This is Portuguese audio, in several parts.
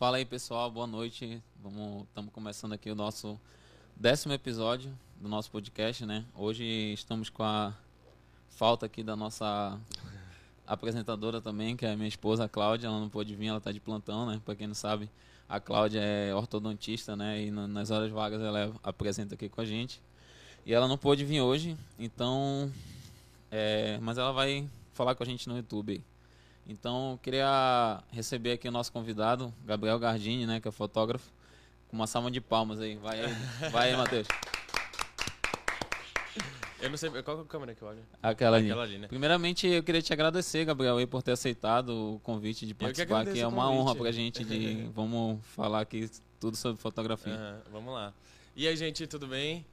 Fala aí, pessoal. Boa noite. Vamos, estamos começando aqui o nosso décimo episódio do nosso podcast, né? Hoje estamos com a falta aqui da nossa apresentadora também, que é a minha esposa, a Cláudia. Ela não pôde vir, ela está de plantão, né? Para quem não sabe, a Cláudia é ortodontista, né? E nas horas vagas ela apresenta aqui com a gente. E ela não pôde vir hoje, então. É, mas ela vai falar com a gente no YouTube. Então, eu queria receber aqui o nosso convidado, Gabriel Gardini, né, que é fotógrafo, com uma salva de palmas aí. Vai aí, vai aí Matheus. Eu não sei qual é a câmera que eu olho. Aquela ali. Aquela ali né? Primeiramente, eu queria te agradecer, Gabriel, aí, por ter aceitado o convite de participar aqui. É uma honra pra gente de vamos falar aqui tudo sobre fotografia. Uhum, vamos lá. E aí, gente, tudo bem?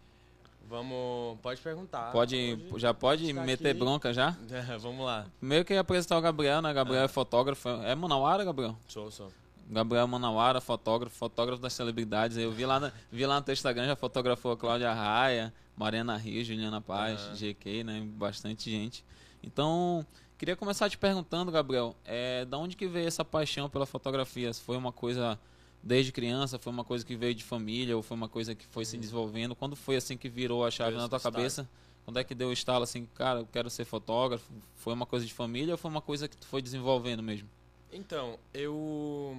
Vamos. Pode perguntar. Pode, pode já pode meter aqui. bronca já? É, vamos lá. Primeiro que ia apresentar o Gabriel, né? Gabriel é, é fotógrafo. É Manauara, Gabriel? Sou, sou. Gabriel Manauara, fotógrafo, fotógrafo das celebridades. Eu vi lá, na, vi lá no teu Instagram, já fotografou a Cláudia Raia, Mariana Rio, Juliana Paz, uhum. GK, né? Bastante gente. Então, queria começar te perguntando, Gabriel, é, da onde que veio essa paixão pela fotografia? Se foi uma coisa desde criança? Foi uma coisa que veio de família ou foi uma coisa que foi se desenvolvendo? Quando foi assim que virou a chave na tua cabeça? Quando é que deu o estalo assim, cara, eu quero ser fotógrafo? Foi uma coisa de família ou foi uma coisa que tu foi desenvolvendo mesmo? Então, eu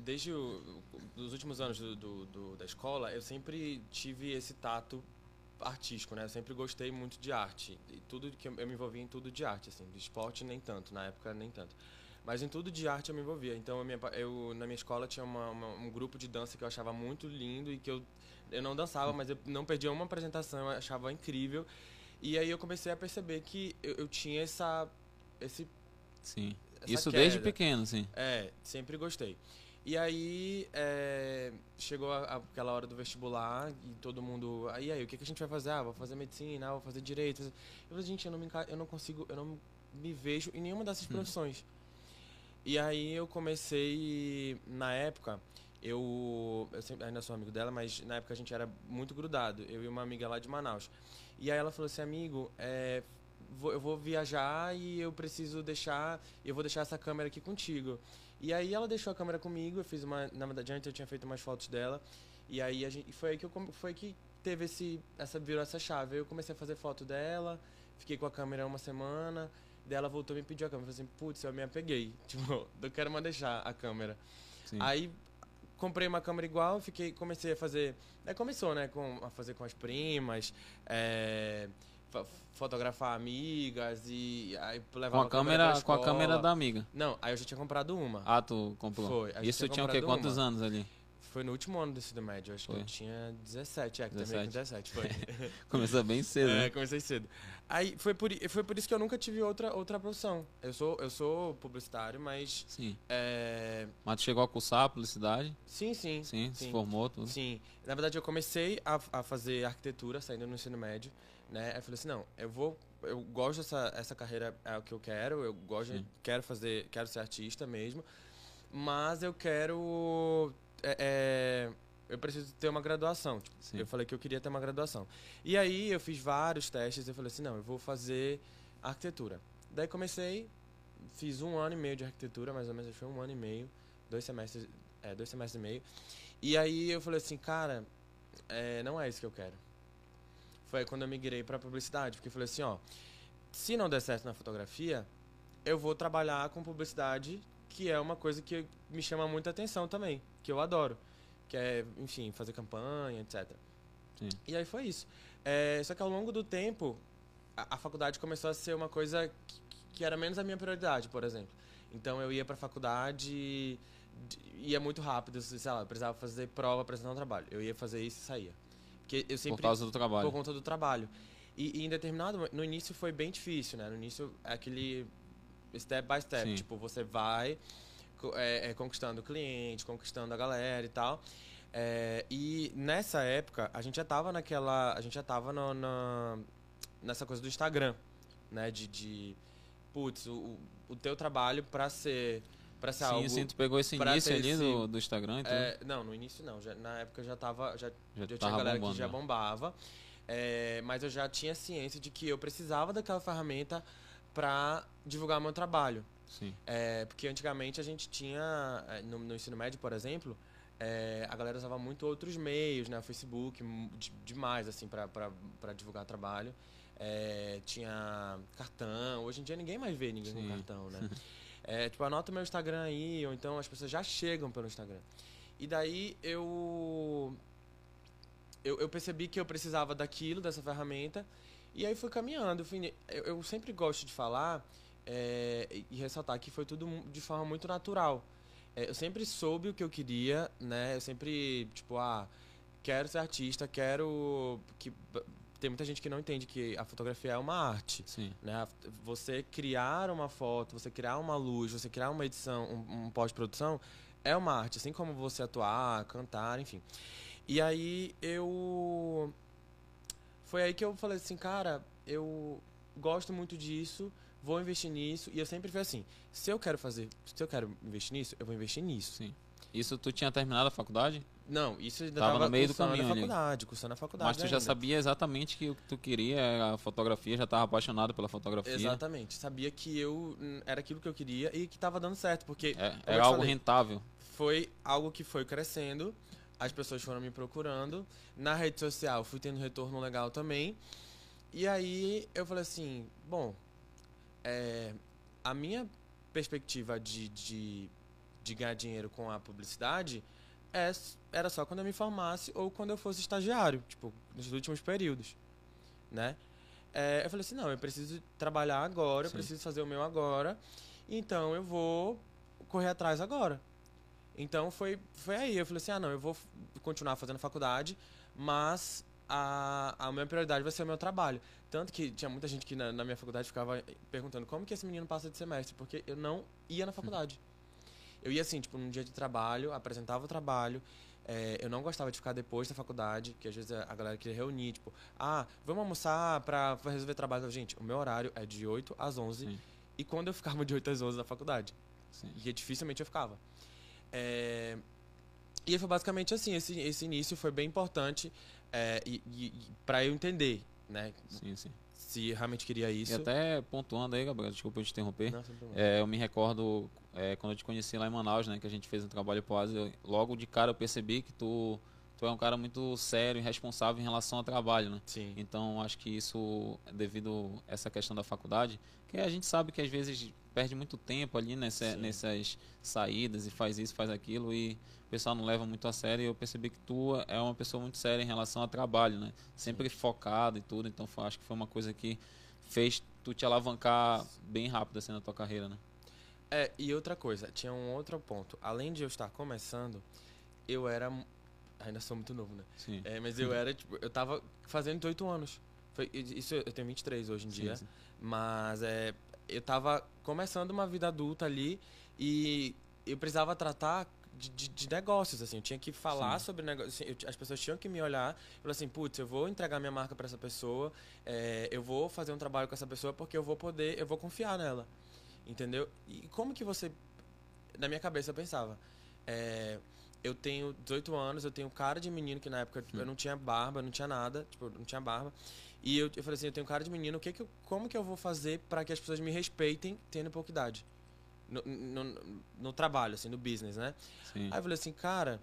desde os últimos anos do, do, do, da escola, eu sempre tive esse tato artístico, né? Eu sempre gostei muito de arte e tudo que eu, eu me envolvia em tudo de arte, assim, de esporte nem tanto, na época nem tanto. Mas em tudo de arte eu me envolvia. Então, minha, eu, na minha escola tinha uma, uma, um grupo de dança que eu achava muito lindo e que eu, eu não dançava, mas eu não perdia uma apresentação, eu achava incrível. E aí eu comecei a perceber que eu, eu tinha essa. Esse, sim. Isso queda. desde pequeno, sim. É, sempre gostei. E aí é, chegou a, aquela hora do vestibular e todo mundo. Aí aí, o que, que a gente vai fazer? Ah, vou fazer medicina, ah, vou fazer direito. Eu falei, gente, eu não, me, eu não consigo, eu não me vejo em nenhuma dessas hum. E aí eu comecei, na época, eu, eu sempre, ainda sou amigo dela, mas na época a gente era muito grudado, eu e uma amiga lá de Manaus. E aí ela falou assim, amigo, é, vou, eu vou viajar e eu preciso deixar, eu vou deixar essa câmera aqui contigo. E aí ela deixou a câmera comigo, eu fiz uma, na verdade antes eu tinha feito umas fotos dela, e aí a gente, foi aí que eu, foi que teve esse, essa virou essa chave. Eu comecei a fazer foto dela, fiquei com a câmera uma semana, Daí ela voltou e me pediu a câmera. Eu falei assim, putz, eu me apeguei. Tipo, eu quero mais deixar a câmera. Sim. Aí comprei uma câmera igual, fiquei, comecei a fazer. Aí começou, né? Com, a fazer com as primas, é, fotografar amigas e aí levar com a câmera, câmera com a câmera da amiga. Não, aí eu já tinha comprado uma. Ah, tu comprou. Foi. Isso tinha o quê? Quantos anos ali? Foi no último ano do ensino médio, acho foi. que eu tinha 17, é, que 17. também com 17, foi. Começou bem cedo. É, né? comecei cedo. Aí foi por, foi por isso que eu nunca tive outra, outra profissão. Eu sou, eu sou publicitário, mas. Sim. É... Mas tu chegou a cursar publicidade? Sim, sim. Sim, sim. se formou tudo? Sim. Na verdade, eu comecei a, a fazer arquitetura saindo no ensino médio, né? Aí eu falei assim: não, eu vou. Eu gosto dessa essa carreira, é o que eu quero, eu gosto, sim. quero fazer, quero ser artista mesmo, mas eu quero é, é, eu preciso ter uma graduação. Tipo, eu falei que eu queria ter uma graduação. E aí eu fiz vários testes. Eu falei assim, não, eu vou fazer arquitetura. Daí comecei, fiz um ano e meio de arquitetura, mais ou menos, foi um ano e meio, dois semestres, é, dois semestres e meio. E aí eu falei assim, cara, é, não é isso que eu quero. Foi quando eu migrei para publicidade, porque eu falei assim, ó, se não der certo na fotografia, eu vou trabalhar com publicidade, que é uma coisa que me chama muita atenção também que eu adoro. Que é, enfim, fazer campanha, etc. Sim. E aí foi isso. É, só que ao longo do tempo, a, a faculdade começou a ser uma coisa que, que, era menos a minha prioridade, por exemplo. Então eu ia para a faculdade, ia muito rápido, sei lá, eu precisava fazer prova, apresentar um trabalho. Eu ia fazer isso e saía. Porque eu sempre, por causa do trabalho. Por conta do trabalho. E, e em determinado. No início foi bem difícil, né? No início é aquele step by step. Sim. Tipo, você vai é, é, conquistando o cliente, conquistando a galera e tal. É, e nessa época, a gente já tava naquela. A gente já tava no, na, nessa coisa do Instagram, né? De. de putz, o, o teu trabalho para ser. Pra ser sim, algo, sim, tu pegou esse início ali esse, do, do Instagram e é, Não, no início não. Já, na época já tava. Já, já, já tinha galera bombando, que já né? bombava. É, mas eu já tinha ciência de que eu precisava daquela ferramenta pra divulgar meu trabalho. Sim. É, porque antigamente a gente tinha, é, no, no ensino médio, por exemplo, é, a galera usava muito outros meios, né? O Facebook, mu- de- demais, assim, pra divulgar trabalho. É, tinha cartão. Hoje em dia ninguém mais vê ninguém Sim. com cartão, né? É, tipo, anota meu Instagram aí, ou então as pessoas já chegam pelo Instagram. E daí eu, eu, eu percebi que eu precisava daquilo, dessa ferramenta, e aí fui caminhando. Fui, eu, eu sempre gosto de falar é, e- ressaltar que foi tudo de forma muito natural. É, eu sempre soube o que eu queria, né? Eu sempre, tipo, ah, quero ser artista, quero. que Tem muita gente que não entende que a fotografia é uma arte Sim. né? Você criar uma foto, você criar uma luz, você criar uma edição, um, um pós-produção, é uma arte, assim como você atuar, cantar, enfim. E aí eu foi aí que eu falei assim, cara, eu gosto muito disso, vou investir nisso, e eu sempre fui assim, se eu quero fazer, se eu quero investir nisso, eu vou investir nisso. Sim. Isso tu tinha terminado a faculdade? Não, isso ainda Tava tava, no meio do caminho a ali. faculdade, cursando a faculdade Mas tu já ainda. sabia exatamente que o que tu queria era a fotografia, já estava apaixonado pela fotografia. Exatamente, sabia que eu hum, era aquilo que eu queria e que estava dando certo, porque É, Como era algo falei. rentável. foi algo que foi crescendo, as pessoas foram me procurando, na rede social fui tendo retorno legal também, e aí eu falei assim, bom, é, a minha perspectiva de, de, de ganhar dinheiro com a publicidade é, era só quando eu me formasse ou quando eu fosse estagiário, tipo, nos últimos períodos, né? É, eu falei assim, não, eu preciso trabalhar agora, eu Sim. preciso fazer o meu agora, então eu vou correr atrás agora. Então foi, foi aí, eu falei assim, ah não, eu vou continuar fazendo faculdade, mas a, a minha prioridade vai ser o meu trabalho. Tanto que tinha muita gente que na, na minha faculdade ficava perguntando como que esse menino passa de semestre, porque eu não ia na faculdade. Eu ia assim, tipo, num dia de trabalho, apresentava o trabalho, é, eu não gostava de ficar depois da faculdade, que às vezes a galera queria reunir, tipo, ah, vamos almoçar pra, pra resolver trabalho. Eu, Gente, o meu horário é de 8 às 11, Sim. e quando eu ficava de 8 às 11 na faculdade? Sim. E dificilmente eu ficava. É, E foi basicamente assim, esse, esse início foi bem importante é, e, e, para eu entender, né? Sim, sim. Se realmente queria isso. E até pontuando aí, Gabriel, desculpa eu te interromper. Não. É, eu me recordo é, quando eu te conheci lá em Manaus, né, que a gente fez um trabalho pós, eu, logo de cara eu percebi que tu, tu é um cara muito sério e responsável em relação ao trabalho, né? Sim. Então acho que isso é devido a essa questão da faculdade, que a gente sabe que às vezes perde muito tempo ali nessa, nessas saídas e faz isso, faz aquilo e o pessoal não leva muito a sério. E eu percebi que tu é uma pessoa muito séria em relação ao trabalho, né? Sempre focado e tudo. Então foi- acho que foi uma coisa que fez tu te alavancar bem rápido assim na tua carreira, né? É, e outra coisa, tinha um outro ponto. Além de eu estar começando, eu era. Ainda sou muito novo, né? Sim. É, mas eu era, tipo, eu tava fazendo 18 anos. Foi, isso eu tenho 23 hoje em Sim, dia. sim. Mas é, eu tava começando uma vida adulta ali e eu precisava tratar de, de- de negócios, assim. Eu tinha que falar Sim. sobre negócios. as pessoas tinham que me olhar e falar assim, putz, eu vou entregar minha marca para essa pessoa, é, eu vou fazer um trabalho com essa pessoa porque eu vou poder, eu vou confiar nela. Entendeu? E como que você... Na minha cabeça eu pensava... é, eu tenho 18 anos, eu tenho cara de menino, que na época eu não tinha barba, não tinha nada, tipo, não tinha barba. E eu, eu falei assim, eu tenho cara de menino, o que que eu, como que eu vou fazer para que as pessoas me respeitem tendo pouca idade? No, no, no- trabalho, assim, no business, né? Sim. Aí eu falei assim, cara,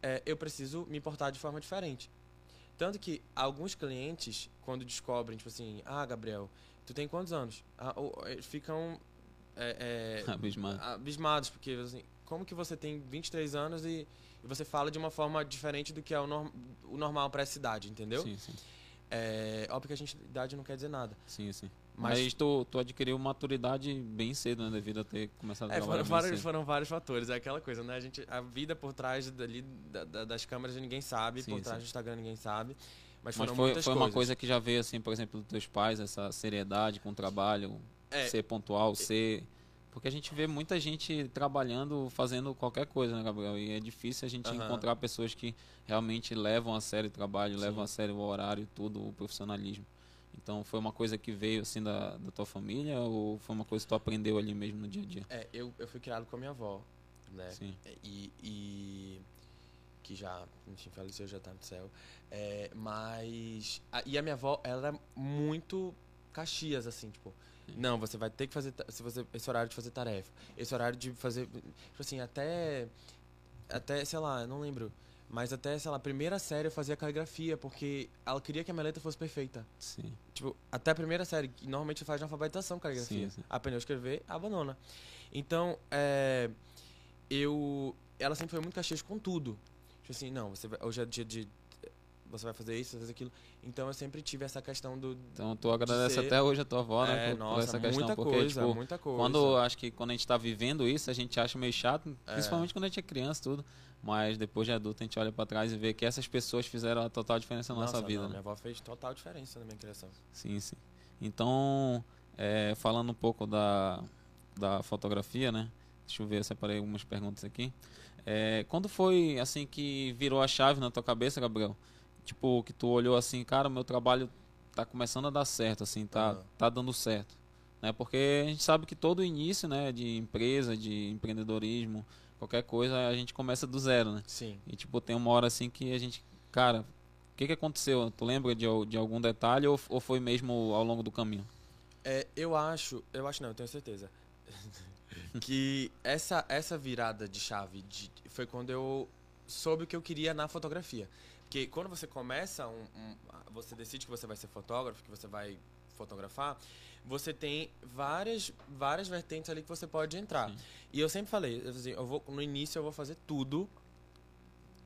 é, eu preciso me portar de forma diferente. Tanto que alguns clientes, quando descobrem, tipo assim, ah, Gabriel, tu tem quantos anos? Ah, ou, eh, ficam é, é, Abismado. abismados, porque assim, como que você tem 23 anos e, e você fala de uma forma diferente do que é o, norm- o normal para essa idade, entendeu? Sim, sim. É, óbvio que a gente idade não quer dizer nada. Sim, sim. Mas- Mas, tu, tu adquiriu maturidade bem cedo, né? Devido a ter começado a É, trabalhar foram, bem vários, cedo. foram vários fatores, é aquela coisa, né? A, gente, a vida por trás dali da- da- das câmeras ninguém sabe, Sim, por trás sim. do Instagram ninguém sabe. Mas Mas foram foi, foi coisas. uma coisa que já veio, assim, por exemplo, dos teus pais, essa seriedade com o trabalho, É. ser pontual, ser... Porque a gente vê muita gente trabalhando, fazendo qualquer coisa, né, Gabriel? E é difícil a gente Aham. encontrar pessoas que realmente levam a sério o trabalho, Sim. levam a sério o horário, tudo, o profissionalismo. Então, foi uma coisa que veio, assim, da, da tua família ou foi uma coisa que tu aprendeu ali mesmo no dia a dia? É, eu, eu fui criado com a minha avó, né? Sim. E, e que já, enfim, faleceu, já tá no céu. É, mas. a- e a minha avó, ela era muito caxias, assim, tipo. Não, você vai ter que fazer se você, esse horário de fazer tarefa. Esse horário de fazer. Tipo assim, até. Até, sei lá, não lembro. Mas até, sei lá, a primeira série eu fazia caligrafia, porque ela queria que a minha letra fosse perfeita. Sim. Tipo, até a primeira série, que normalmente faz de alfabetização caligrafia. Sim, sim. Aprendeu a escrever, abandona. Então, é, eu. Ela sempre foi muito caxias com tudo. Tipo assim, não, você vai- hoje é dia de. Você vai fazer isso, vai fazer aquilo. Então eu sempre tive essa questão do. Então tu agradece ser- até hoje a tua avó, né? é, por- por, nossa, essa questão. muita porque, coisa, tipo, muita coisa. quando acho que quando a gente tá vivendo isso, a gente acha meio chato, É. principalmente quando a gente é criança tudo. Mas depois de adulto a gente olha pra trás e vê que essas pessoas fizeram a total diferença na nossa, Nossa, vida. não, né? Minha avó fez total diferença na minha criação. Sim, sim. Então, é, falando um pouco da, da fotografia, né? Deixa eu ver, eu separei algumas perguntas aqui. É, quando foi, assim, que virou a chave na tua cabeça, Gabriel? Tipo, que tu olhou assim, cara, meu trabalho tá começando a dar certo, assim, tá, Aham. tá dando certo. Né? Porque a gente sabe que todo início, né, de empresa, de empreendedorismo, qualquer coisa, a gente começa do zero, né? Sim. E tipo, tem uma hora assim que a gente. Cara, o que, que aconteceu? Tu lembra de, de algum detalhe ou, ou foi mesmo ao longo do caminho? É, eu acho, eu acho não, eu tenho certeza. que essa, essa virada de chave de- foi quando eu soube o que eu queria na fotografia. Porque quando você começa, um, um- você decide que você vai ser fotógrafo, que você vai fotografar, você tem várias, várias vertentes ali que você pode entrar. Sim. E eu sempre falei, eu, assim, vou, no início eu vou fazer tudo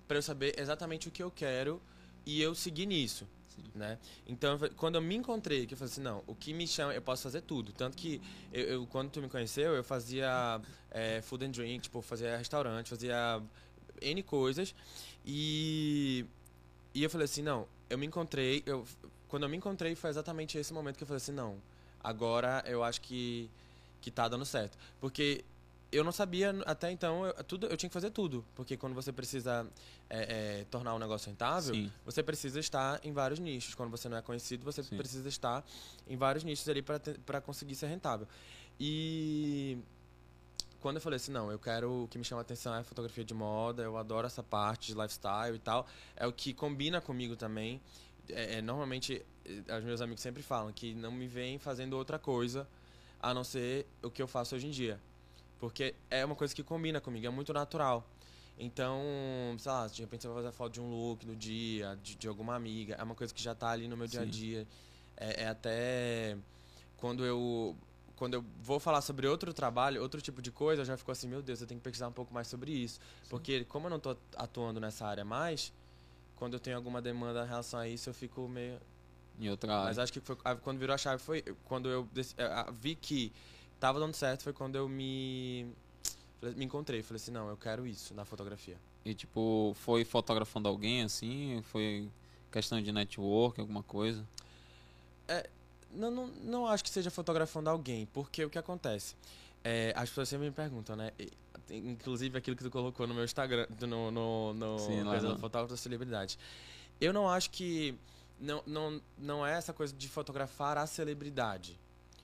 para eu saber exatamente o que eu quero e eu seguir nisso né? Então, quando eu me encontrei, que eu falei assim, não, o que me chama, eu posso fazer tudo. Tanto que, eu, eu- quando tu me conheceu, eu fazia é, food and drink, tipo, fazia restaurante, fazia N coisas. E, e eu falei assim, não, eu me encontrei, eu, quando eu me encontrei foi exatamente esse momento que eu falei assim, não, agora eu acho que, que tá dando certo. Porque eu não sabia, até então, eu, tudo, eu tinha que fazer tudo. Porque quando você precisa é, é, tornar um negócio rentável, Sim. você precisa estar em vários nichos. Quando você não é conhecido, você Sim. precisa estar em vários nichos ali para conseguir ser rentável. E quando eu falei assim, não, eu quero o que me chama a atenção é a fotografia de moda, eu adoro essa parte de lifestyle e tal, é o que combina comigo também. É, é, normalmente, eh, os meus amigos sempre falam que não me veem fazendo outra coisa a não ser o que eu faço hoje em dia. Porque é uma coisa que combina comigo, é muito natural. Então, sei lá, de repente você vai fazer foto de um look no dia, de, de alguma amiga, é uma coisa que já tá ali no meu dia a Sim. dia. É, é até quando eu quando eu vou falar sobre outro trabalho, outro tipo de coisa, eu já fico assim, meu Deus, eu tenho que pesquisar um pouco mais sobre isso. Porque como eu não tô atuando nessa área mais, quando eu tenho alguma demanda em relação a isso, eu fico meio Em outra área. mas acho que foi, quando virou a chave foi quando eu vi que tava dando certo, foi quando eu me me encontrei, falei assim, não, eu quero isso na fotografia. E tipo, foi fotografando alguém assim? Foi questão de network, alguma coisa? Não, não, não acho que seja fotografando alguém, porque o que acontece? É, as pessoas sempre me perguntam, né? Inclusive aquilo que tu colocou no meu Instagram, no, no, no Sim, coisa do fotógrafo da celebridade. Eu não acho que. Não, não, não é essa coisa de fotografar a celebridade.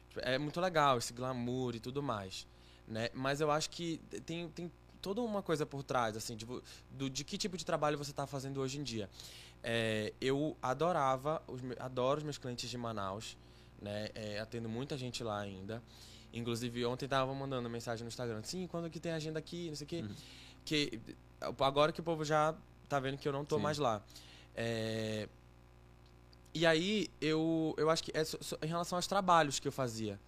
Tipo, É muito legal esse glamour e tudo mais. Né? Mas eu acho que tem, tem toda uma coisa por trás, assim, tipo, do, de que tipo de trabalho você está fazendo hoje em dia. É, eu adorava, os, adoro os meus clientes de Manaus, né? É, atendo muita gente lá ainda. Inclusive, ontem tava mandando mensagem no Instagram, sim, quando que tem agenda aqui, não sei o quê. Uhum. Que, agora que o povo já tá vendo que eu não tô Sim. mais lá. É, e aí, eu, eu acho que é so- so- em relação aos trabalhos que eu fazia.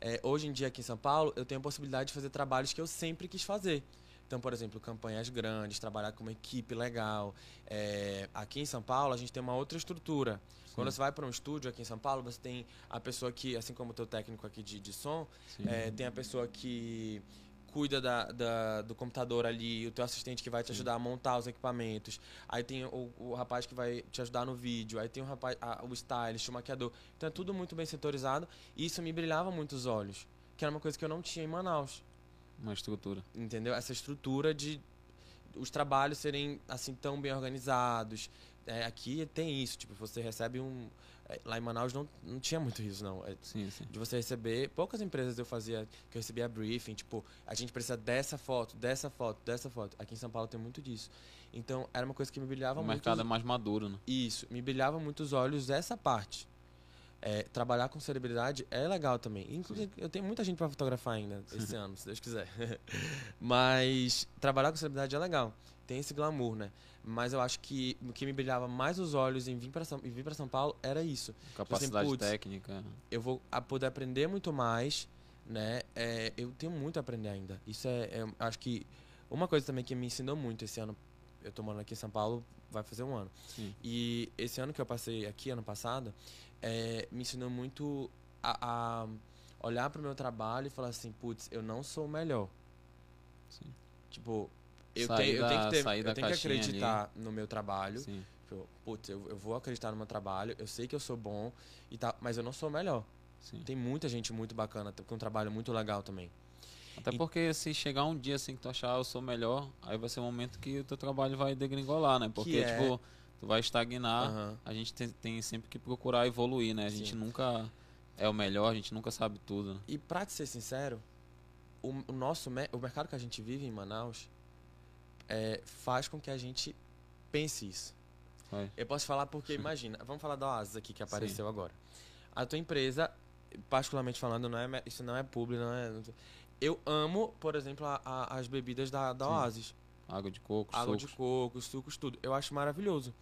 É, hoje em dia, aqui em São Paulo, eu tenho a possibilidade de fazer trabalhos que eu sempre quis fazer. Então, por exemplo, campanhas grandes, trabalhar com uma equipe legal. É, aqui em São Paulo, a gente tem uma outra estrutura. Quando Sim. você vai para um estúdio aqui em São Paulo, você tem a pessoa que, assim como o teu técnico aqui de, de som, Sim. é, tem a pessoa que cuida da, da- do computador ali, o teu assistente que vai te Sim. ajudar a montar os equipamentos. Aí tem o, o rapaz que vai te ajudar no vídeo. Aí tem o rapaz, a- o stylist, o maquiador. Então é tudo muito bem setorizado. E isso me brilhava muito os olhos. Que era uma coisa que eu não tinha em Manaus. Uma estrutura. Entendeu? Essa estrutura de os trabalhos serem assim tão bem organizados. É, aqui tem isso, tipo, você recebe um. é, Lá em Manaus não, não tinha muito isso, não. É, Sim, sim. de você receber. Poucas empresas eu fazia que eu recebia briefing, tipo, a gente precisa dessa foto, dessa foto, dessa foto. Aqui em São Paulo tem muito disso. Então era uma coisa que me brilhava O muito. mercado é mais maduro, né? Isso, me brilhava muito os olhos essa parte. É, trabalhar com celebridade é legal também. Inclusive, eu tenho muita gente para fotografar ainda esse ano, se Deus quiser. Mas trabalhar com celebridade é legal. Tem esse glamour, né? Mas eu acho que o que me brilhava mais os olhos em vir para São, em vir São Paulo era isso. Capacidade assim, técnica. Eu vou poder aprender muito mais, né? É, eu tenho muito a aprender ainda. Isso é, é, acho que uma coisa também que me ensinou muito esse ano. Eu tô morando aqui em São Paulo, vai fazer um ano. Sim. E esse ano que eu passei aqui, ano passado, é, me ensinou muito a, a olhar para o meu trabalho e falar assim, putz, eu não sou o melhor. Sim. Tipo, eu, tenho, eu tenho que, ter, eu tenho que acreditar ali. no meu trabalho. Sim. Tipo, putz, eu, eu vou acreditar no meu trabalho, eu sei que eu sou bom, e tá, mas eu não sou o melhor. Sim. Tem muita gente muito bacana, com um trabalho muito legal também. Até porque se chegar um dia assim que tu achar eu sou melhor, aí vai ser um momento que o teu trabalho vai degringolar, né? Porque, é... tipo, tu vai estagnar, uhum. a gente tem, tem, sempre que procurar evoluir, né? A Sim. gente nunca é o melhor, a gente nunca sabe tudo. Né? E pra te ser sincero, o, o nosso o mercado que a gente vive em Manaus é, faz com que a gente pense isso. Vai. Eu posso falar porque, imagina, vamos falar da Oasis aqui que apareceu Sim. agora. A tua empresa, particularmente falando, não é, isso não é público, não é. Eu amo, por exemplo, a, a, as bebidas da, da Oasis. Água de coco, Água sucos. de coco, sucos, tudo. Eu acho maravilhoso.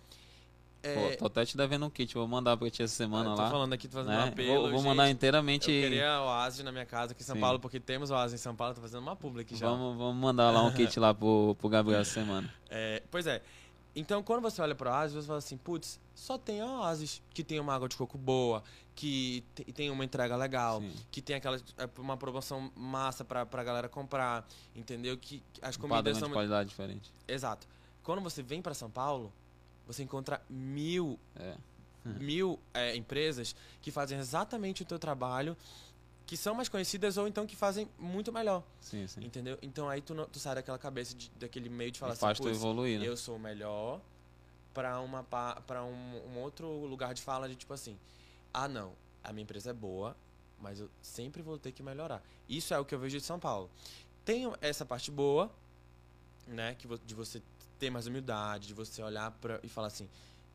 É... Pô, tô até te devendo um kit, vou mandar pra ti essa semana tô lá. falando aqui, tô fazendo né? um apelo. Vou, vou mandar inteiramente. Eu queria oásis na minha casa aqui em São Sim. Paulo, porque temos oásis em São Paulo, tô fazendo uma publi aqui já. Vamos, vamos mandar lá um kit lá pro, pro Gabriel essa semana. É, pois é. Então, quando você olha para Oasis, você fala assim, putz, só tem Oasis que tem uma água de coco boa, que tem uma entrega legal, Sim. que tem aquela é, uma promoção massa para pra galera comprar, entendeu? Que as comidas um são de qualidade diferente. Exato. Quando você vem para São Paulo, você encontra mil, é. mil é, empresas que fazem exatamente o teu trabalho que são mais conhecidas ou então que fazem muito melhor. Sim, sim. Entendeu? Então aí tu, tu sai daquela cabeça, de, daquele meio de falar e assim, faz tu evoluir, né? eu sou o melhor para uma para um, um, outro lugar de fala de tipo assim, ah não, a minha empresa é boa, mas eu sempre vou ter que melhorar. Isso é o que eu vejo de São Paulo. Tem essa parte boa, né, que de você ter mais humildade, de você olhar para e falar assim,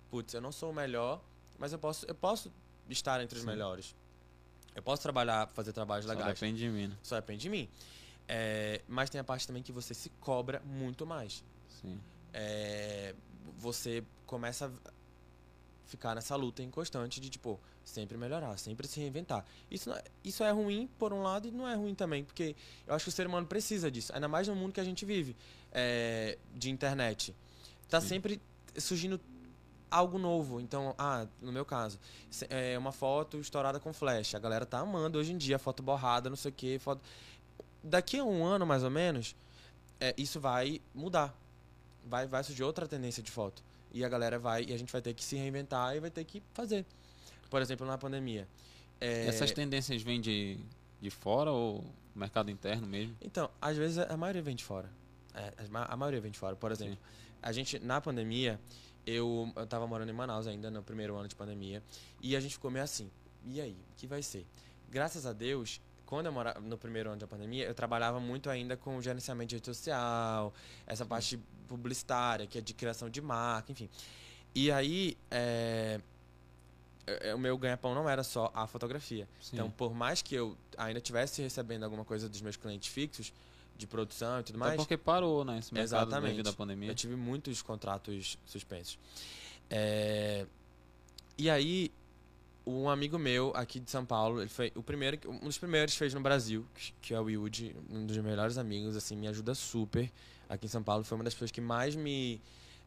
putz, eu não sou o melhor, mas eu posso eu posso estar entre os Sim. melhores. Eu posso trabalhar, fazer trabalhos Só legais. Só depende de mim. Né? Só depende de mim. É, mas tem a parte também que você se cobra muito mais. Sim. É, você começa a ficar nessa luta inconstante de, tipo, sempre melhorar, sempre se reinventar. Isso, é, isso é ruim, por um lado, e não é ruim também, porque eu acho que o ser humano precisa disso. Ainda mais no mundo que a gente vive, é, de internet. Tá Sim. sempre surgindo algo novo. Então, ah, no meu caso, é uma foto estourada com flash. A galera tá amando hoje em dia, foto borrada, não sei o que. Foto... Daqui a um ano, mais ou menos, é, isso vai mudar. Vai, vai surgir outra tendência de foto. E a galera vai, e a gente vai ter que se reinventar e vai ter que fazer. Por exemplo, na pandemia. É... Essas tendências vêm de, de fora ou mercado interno mesmo? Então, às vezes a maioria vem de fora. É, a maioria vem de fora. Por exemplo, Sim. a gente, na pandemia, eu, eu tava morando em Manaus ainda, no primeiro ano de pandemia, e a gente ficou meio assim, e aí, o que vai ser? Graças a Deus, quando eu morava no primeiro ano da pandemia, eu trabalhava muito ainda com gerenciamento de rede social, essa parte publicitária, que é de criação de marca, enfim. E aí, é, o meu ganha-pão não era só a fotografia. Sim. Então, por mais que eu ainda tivesse recebendo alguma coisa dos meus clientes fixos, de produção e tudo mais. É porque parou, né? Esse mercado Exatamente. devido à pandemia. Eu tive muitos contratos suspensos. É... E aí, um amigo meu aqui de São Paulo, ele foi o primeiro, um dos primeiros que fez no Brasil, que é o Yudi, um dos melhores amigos, assim, me ajuda super aqui em São Paulo. Foi uma das pessoas que mais me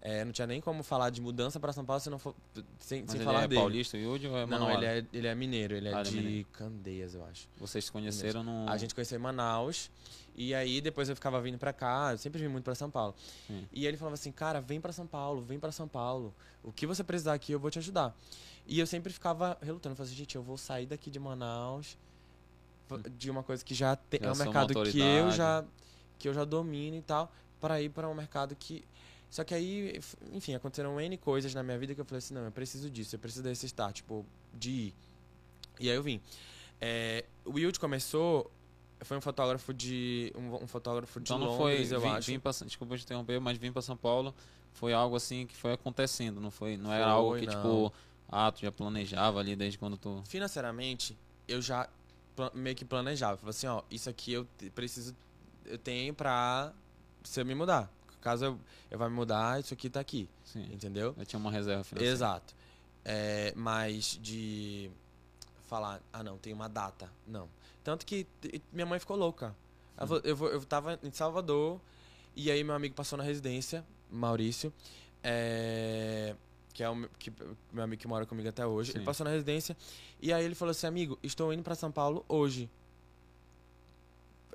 é, não tinha nem como falar de mudança para São Paulo se não for, sem, sem falar é dele. paulista, Yudi, ou é Não, ele é, ele é mineiro, ele é ah, é de mineiro. Candeias, eu acho. Vocês se conheceram no... A gente conheceu em Manaus, e aí depois eu ficava vindo para cá, eu sempre vim muito para São Paulo. Sim. E ele falava assim, cara, vem para São Paulo, vem para São Paulo. O que você precisar aqui, eu vou te ajudar. E eu sempre ficava relutando, falava assim, gente, eu vou sair daqui de Manaus de uma coisa que já tem, já é um mercado que eu já que eu já domino e tal, para ir para um mercado que só que aí, enfim, aconteceram N coisas na minha vida que eu falei assim, não, eu preciso disso, eu preciso desse start, tipo, de ir. E aí eu vim. É, o Wild começou, foi um fotógrafo de um, um fotógrafo de então não Londres, foi, eu vim, acho. Vim pra, desculpa te interromper, mas vim para São Paulo, foi algo assim que foi acontecendo, não foi, não foi, era algo que não. tipo Ah, tu já planejava ali desde quando tu. Financeiramente, eu já meio que planejava. Falei assim, ó, isso aqui eu preciso, eu tenho pra se eu me mudar. Caso eu, eu vá me mudar, isso aqui tá aqui, Sim. entendeu? Eu tinha uma reserva financeira. Exato. É, mas de falar, ah não, tem uma data. Não. Tanto que minha mãe ficou louca. Falou, eu, vou, eu tava em Salvador, e aí meu amigo passou na residência, Maurício, é, que é o meu, que, meu amigo que mora comigo até hoje. Sim. Ele passou na residência, e aí ele falou assim, amigo, estou indo pra São Paulo hoje.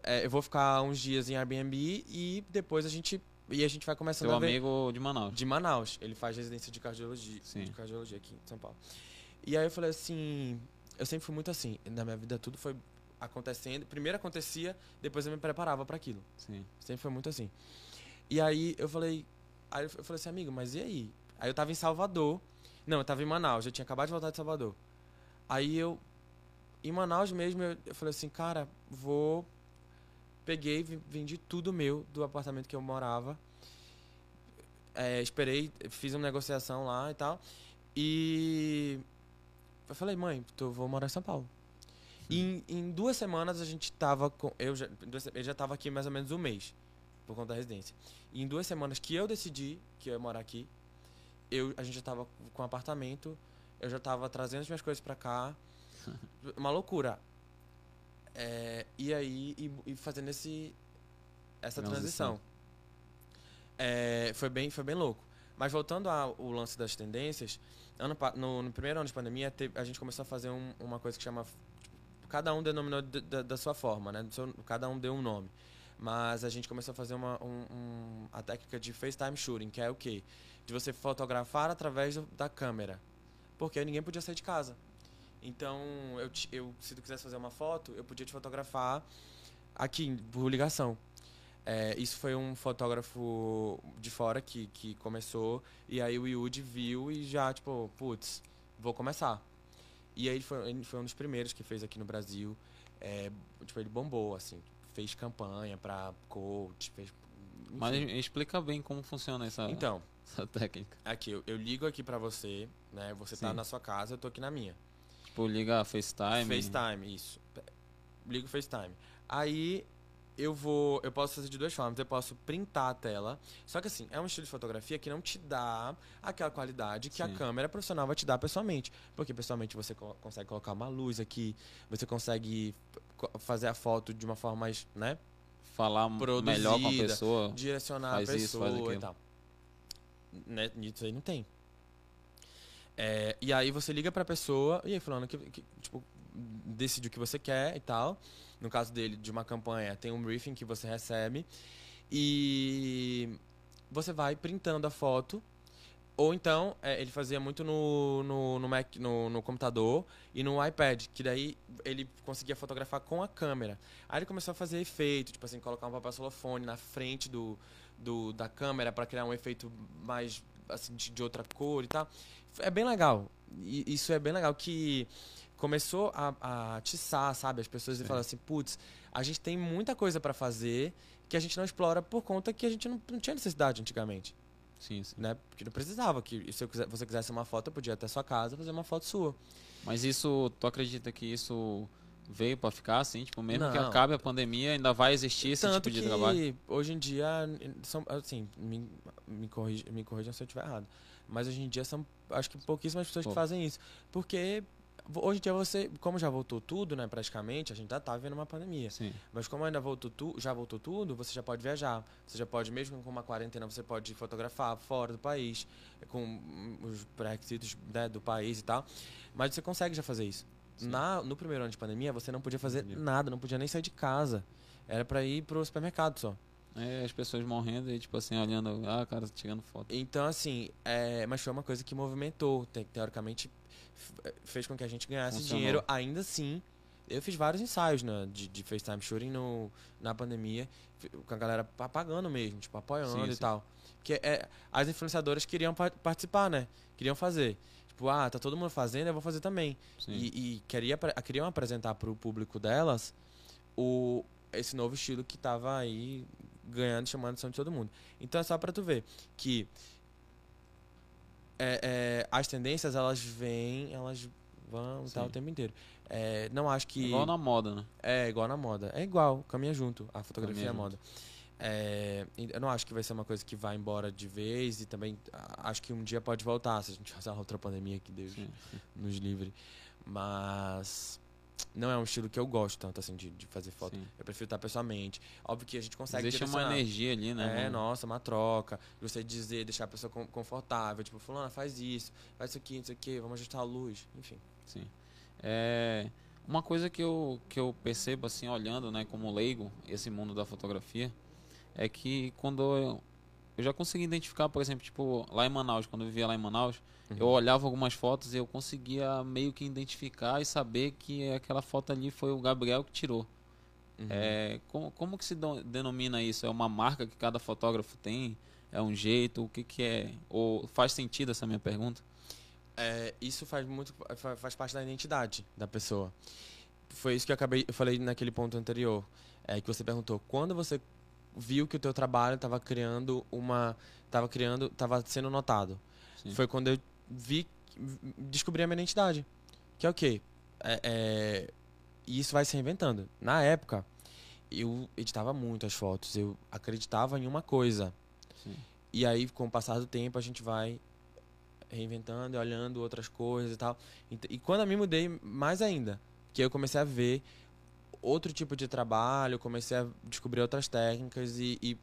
É, eu vou ficar uns dias em Airbnb e depois a gente. E a gente vai começando Seu a ver. amigo de Manaus. De Manaus. Ele faz residência de cardiologia, Sim. de cardiologia aqui em São Paulo. E aí eu falei assim, eu sempre fui muito assim, na minha vida tudo foi acontecendo, primeiro acontecia, depois eu me preparava para aquilo. Sim. Sempre foi muito assim. E aí eu falei, aí eu falei assim, amigo, mas e aí? Aí eu tava em Salvador. Não, eu tava em Manaus, eu tinha acabado de voltar de Salvador. Aí eu em Manaus mesmo, eu, eu falei assim, cara, vou peguei, ve- vendi tudo meu do apartamento que eu morava. É, esperei, fiz uma negociação lá e tal. E eu falei, mãe, tô, vou morar em São Paulo. E em, em duas semanas a gente tava com. Eu já, ele já tava aqui mais ou menos um mês, por conta da residência. E em duas semanas que eu decidi que eu ia morar aqui, eu, a gente já tava com um apartamento, eu já tava trazendo as minhas coisas pra cá. Uma loucura. É, e aí, e, e fazendo esse, essa Transição. transição. É, foi, bem, foi bem louco. Mas voltando ao lance das tendências, ano, no, no primeiro ano de pandemia, teve- a gente começou a fazer um- uma coisa que chama. cada um denominou de- da, da sua forma, né? Seu- cada um deu um nome. Mas a gente começou a fazer uma, um- um- a técnica de FaceTime Shooting, que é o quê? De você fotografar através do- da câmera. Porque ninguém podia sair de casa. Então, eu, eu, se tu quisesse fazer uma foto, eu podia te fotografar aqui, por ligação. É, isso foi um fotógrafo de fora que, que começou, e aí o Yudi viu e já, tipo, putz, vou começar. E aí ele foi, ele foi um dos primeiros que fez aqui no Brasil. É, tipo, ele bombou, assim, fez campanha pra coach, fez. enfim. Mas explica bem como funciona essa, Então, essa técnica. aqui, eu, eu ligo aqui pra você, né? Você tá Sim. na sua casa, eu tô aqui na minha. Tipo, liga FaceTime. FaceTime, isso. Ligo o FaceTime. Aí eu vou. Eu posso fazer de duas formas. Eu posso printar a tela. Só que assim, é um estilo de fotografia que não te dá aquela qualidade que Sim. a câmera profissional vai te dar pessoalmente. Porque pessoalmente você co- consegue colocar uma luz aqui, você consegue co- fazer a foto de uma forma mais, né? Falar melhor com a pessoa. direcionar Faz a isso, faz pessoa e tal. Né, Isso aí não tem. É, e aí você liga pra pessoa e aí falando que, que, tipo, decide o que você quer e tal. No caso dele, de uma campanha, tem um briefing que você recebe e você vai printando a foto. Ou então, é, ele fazia muito no, no, no, Mac, no, no computador e no iPad, que daí ele conseguia fotografar com a câmera. Aí ele começou a fazer efeito, tipo assim, colocar um papel celofane na frente do, do, da câmera para criar um efeito mais assim, de, de outra cor e tal. É bem legal. E isso é bem legal que começou a, a atiçar, sabe, as pessoas e Sim. falar assim, putz, a gente tem muita coisa para fazer que a gente não explora por conta que a gente não, não tinha necessidade antigamente Sim, sim. né? Porque não precisava. Que se quiser, você quisesse uma foto, eu podia até sua casa fazer uma foto sua. Mas isso, tu acredita que isso veio pra ficar assim? Tipo, mesmo que Não. acabe a pandemia, ainda vai existir esse Tanto tipo de que trabalho? hoje em dia são assim, me, me, corrija, me corrijam se eu estiver errado. Mas hoje em dia são acho que pouquíssimas pessoas Pô. que fazem isso. Porque hoje em dia você, como já voltou tudo, né, praticamente, a gente já tá vivendo uma pandemia. Sim. Mas como ainda voltou tu, já voltou tudo, você já pode viajar. Você já pode, mesmo com uma quarentena, você pode fotografar fora do país, com os pré-requisitos né, do país e tal. Mas você consegue já fazer isso. Na, no primeiro ano de pandemia, você não podia fazer Entendi. nada, não podia nem sair de casa. Era pra ir pro supermercado só. É, as pessoas morrendo e, tipo assim, olhando, ah, cara, tirando foto. Então, assim, é, mas foi uma coisa que movimentou. te- Teoricamente, f- fez com que a gente ganhasse Funcionou. dinheiro. Ainda assim, eu fiz vários ensaios né, de, de FaceTime Shooting no, na pandemia, com a galera pa- pagando mesmo, tipo, apoiando Sim, e sim. tal. Porque é, as influenciadoras queriam pa- participar, né? Queriam fazer. Tipo, ah, tá todo mundo fazendo, eu vou fazer também. Sim. E, e queria, queriam apresentar pro público delas o, esse novo estilo que tava aí ganhando, chamando a atenção de todo mundo. Então é só pra tu ver que é, é, as tendências, elas vêm, elas vão Sim. tá, o tempo inteiro. É, não acho que. Igual na moda, né? É igual na moda. É igual, caminha junto. A fotografia e Caminha a moda. É, eu não acho que vai ser uma coisa que vai embora de vez e também acho que um dia pode voltar se a gente fazer uma outra pandemia que Deus Sim, sim. nos livre. Mas não é um estilo que eu gosto tanto assim de, de fazer foto. Sim. Eu prefiro estar pessoalmente. Óbvio que a gente consegue Existe uma energia ali, né? É, mano? nossa, uma troca. Você dizer, deixar a pessoa confortável. Tipo, fulana, faz isso, faz isso aqui, não sei o que, vamos ajustar a luz. Enfim. Sim. É, uma coisa que eu, que eu percebo, assim, olhando, né, como leigo, esse mundo da fotografia, é que quando eu, eu já consegui identificar, por exemplo, tipo, lá em Manaus, quando eu vivia lá em Manaus, eu Uhum. olhava algumas fotos e eu conseguia meio que identificar e saber que aquela foto ali foi o Gabriel que tirou. Uhum. É, como, como que se do- denomina isso? É uma marca que cada fotógrafo tem? É um jeito? O que que é? Ou faz sentido essa minha pergunta? É, isso faz muito fa- faz parte da identidade da pessoa. Foi isso que eu acabei, eu falei naquele ponto anterior, é que você perguntou quando você viu que o teu trabalho estava criando uma, estava criando, estava sendo notado. Sim. Foi quando eu vi, descobri a minha identidade, que é o quê? É, é, e isso vai se reinventando. Na época, eu editava muito as fotos, eu acreditava em uma coisa. Sim. E aí, com o passar do tempo, a gente vai reinventando e olhando outras coisas e tal. Ent- E quando eu me mudei, mais ainda. Que eu comecei a ver outro tipo de trabalho, comecei a descobrir outras técnicas e, e,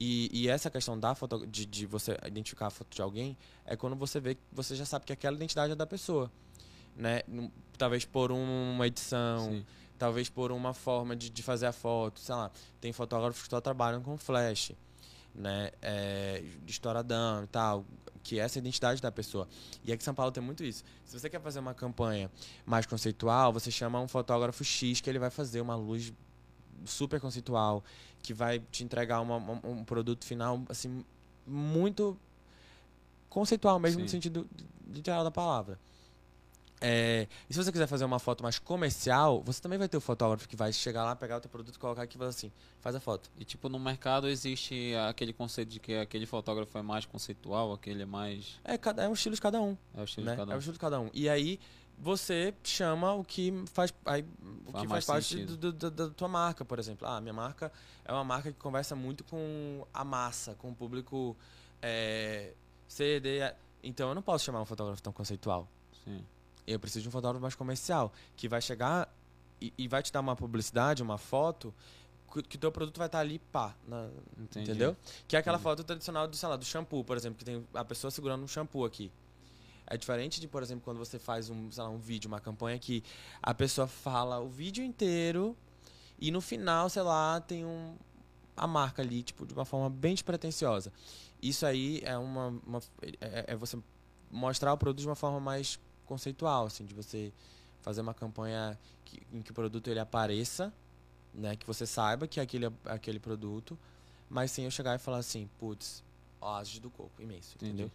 e, e essa questão da foto, de, de você identificar a foto de alguém é quando você vê que você já sabe que aquela identidade é da pessoa. Né? Talvez por um- uma edição, Sim. talvez por uma forma de, de fazer a foto, sei lá. Tem fotógrafos que só trabalham com flash, né? É, estouradão e tal, que é essa identidade da pessoa. E aqui em São Paulo tem muito isso. Se você quer fazer uma campanha mais conceitual, você chama um fotógrafo X que ele vai fazer uma luz super conceitual, que vai te entregar uma- um produto final, assim, muito conceitual mesmo Sim. no sentido literal da palavra. É, e se você quiser fazer uma foto mais comercial, você também vai ter o fotógrafo que vai chegar lá, pegar o teu produto, colocar aqui e falar assim, faz a foto. E tipo, no mercado existe aquele conceito de que aquele fotógrafo é mais conceitual, aquele é mais. É, cada, é um estilo de cada um, É o estilo né? de cada É um. o estilo de cada um. E aí você chama o que faz, aí, o Faz que faz parte sentido. do, do- da tua marca, por exemplo. Ah, minha marca é uma marca que conversa muito com a massa, com o público é, C, D. Então eu não posso chamar um fotógrafo tão conceitual. Sim. Eu preciso de um fotógrafo mais comercial, que vai chegar e, e vai te dar uma publicidade, uma foto, que, que teu produto vai estar ali, pá, na- entendeu? Que é aquela Entendi. foto tradicional do, sei lá, do shampoo, por exemplo, que tem a pessoa segurando um shampoo aqui. É diferente de, por exemplo, quando você faz um, sei lá, um vídeo, uma campanha que a pessoa fala o vídeo inteiro e no final, sei lá, tem um a marca ali, tipo, de uma forma bem despretensiosa. Isso aí é uma, uma é, é você mostrar o produto de uma forma mais conceitual, assim, de você fazer uma campanha que, em que o produto ele apareça, né, que você saiba que é aquele aquele produto, mas sem eu chegar e falar assim, putz, oásis do coco, imenso, Entendi. entendeu?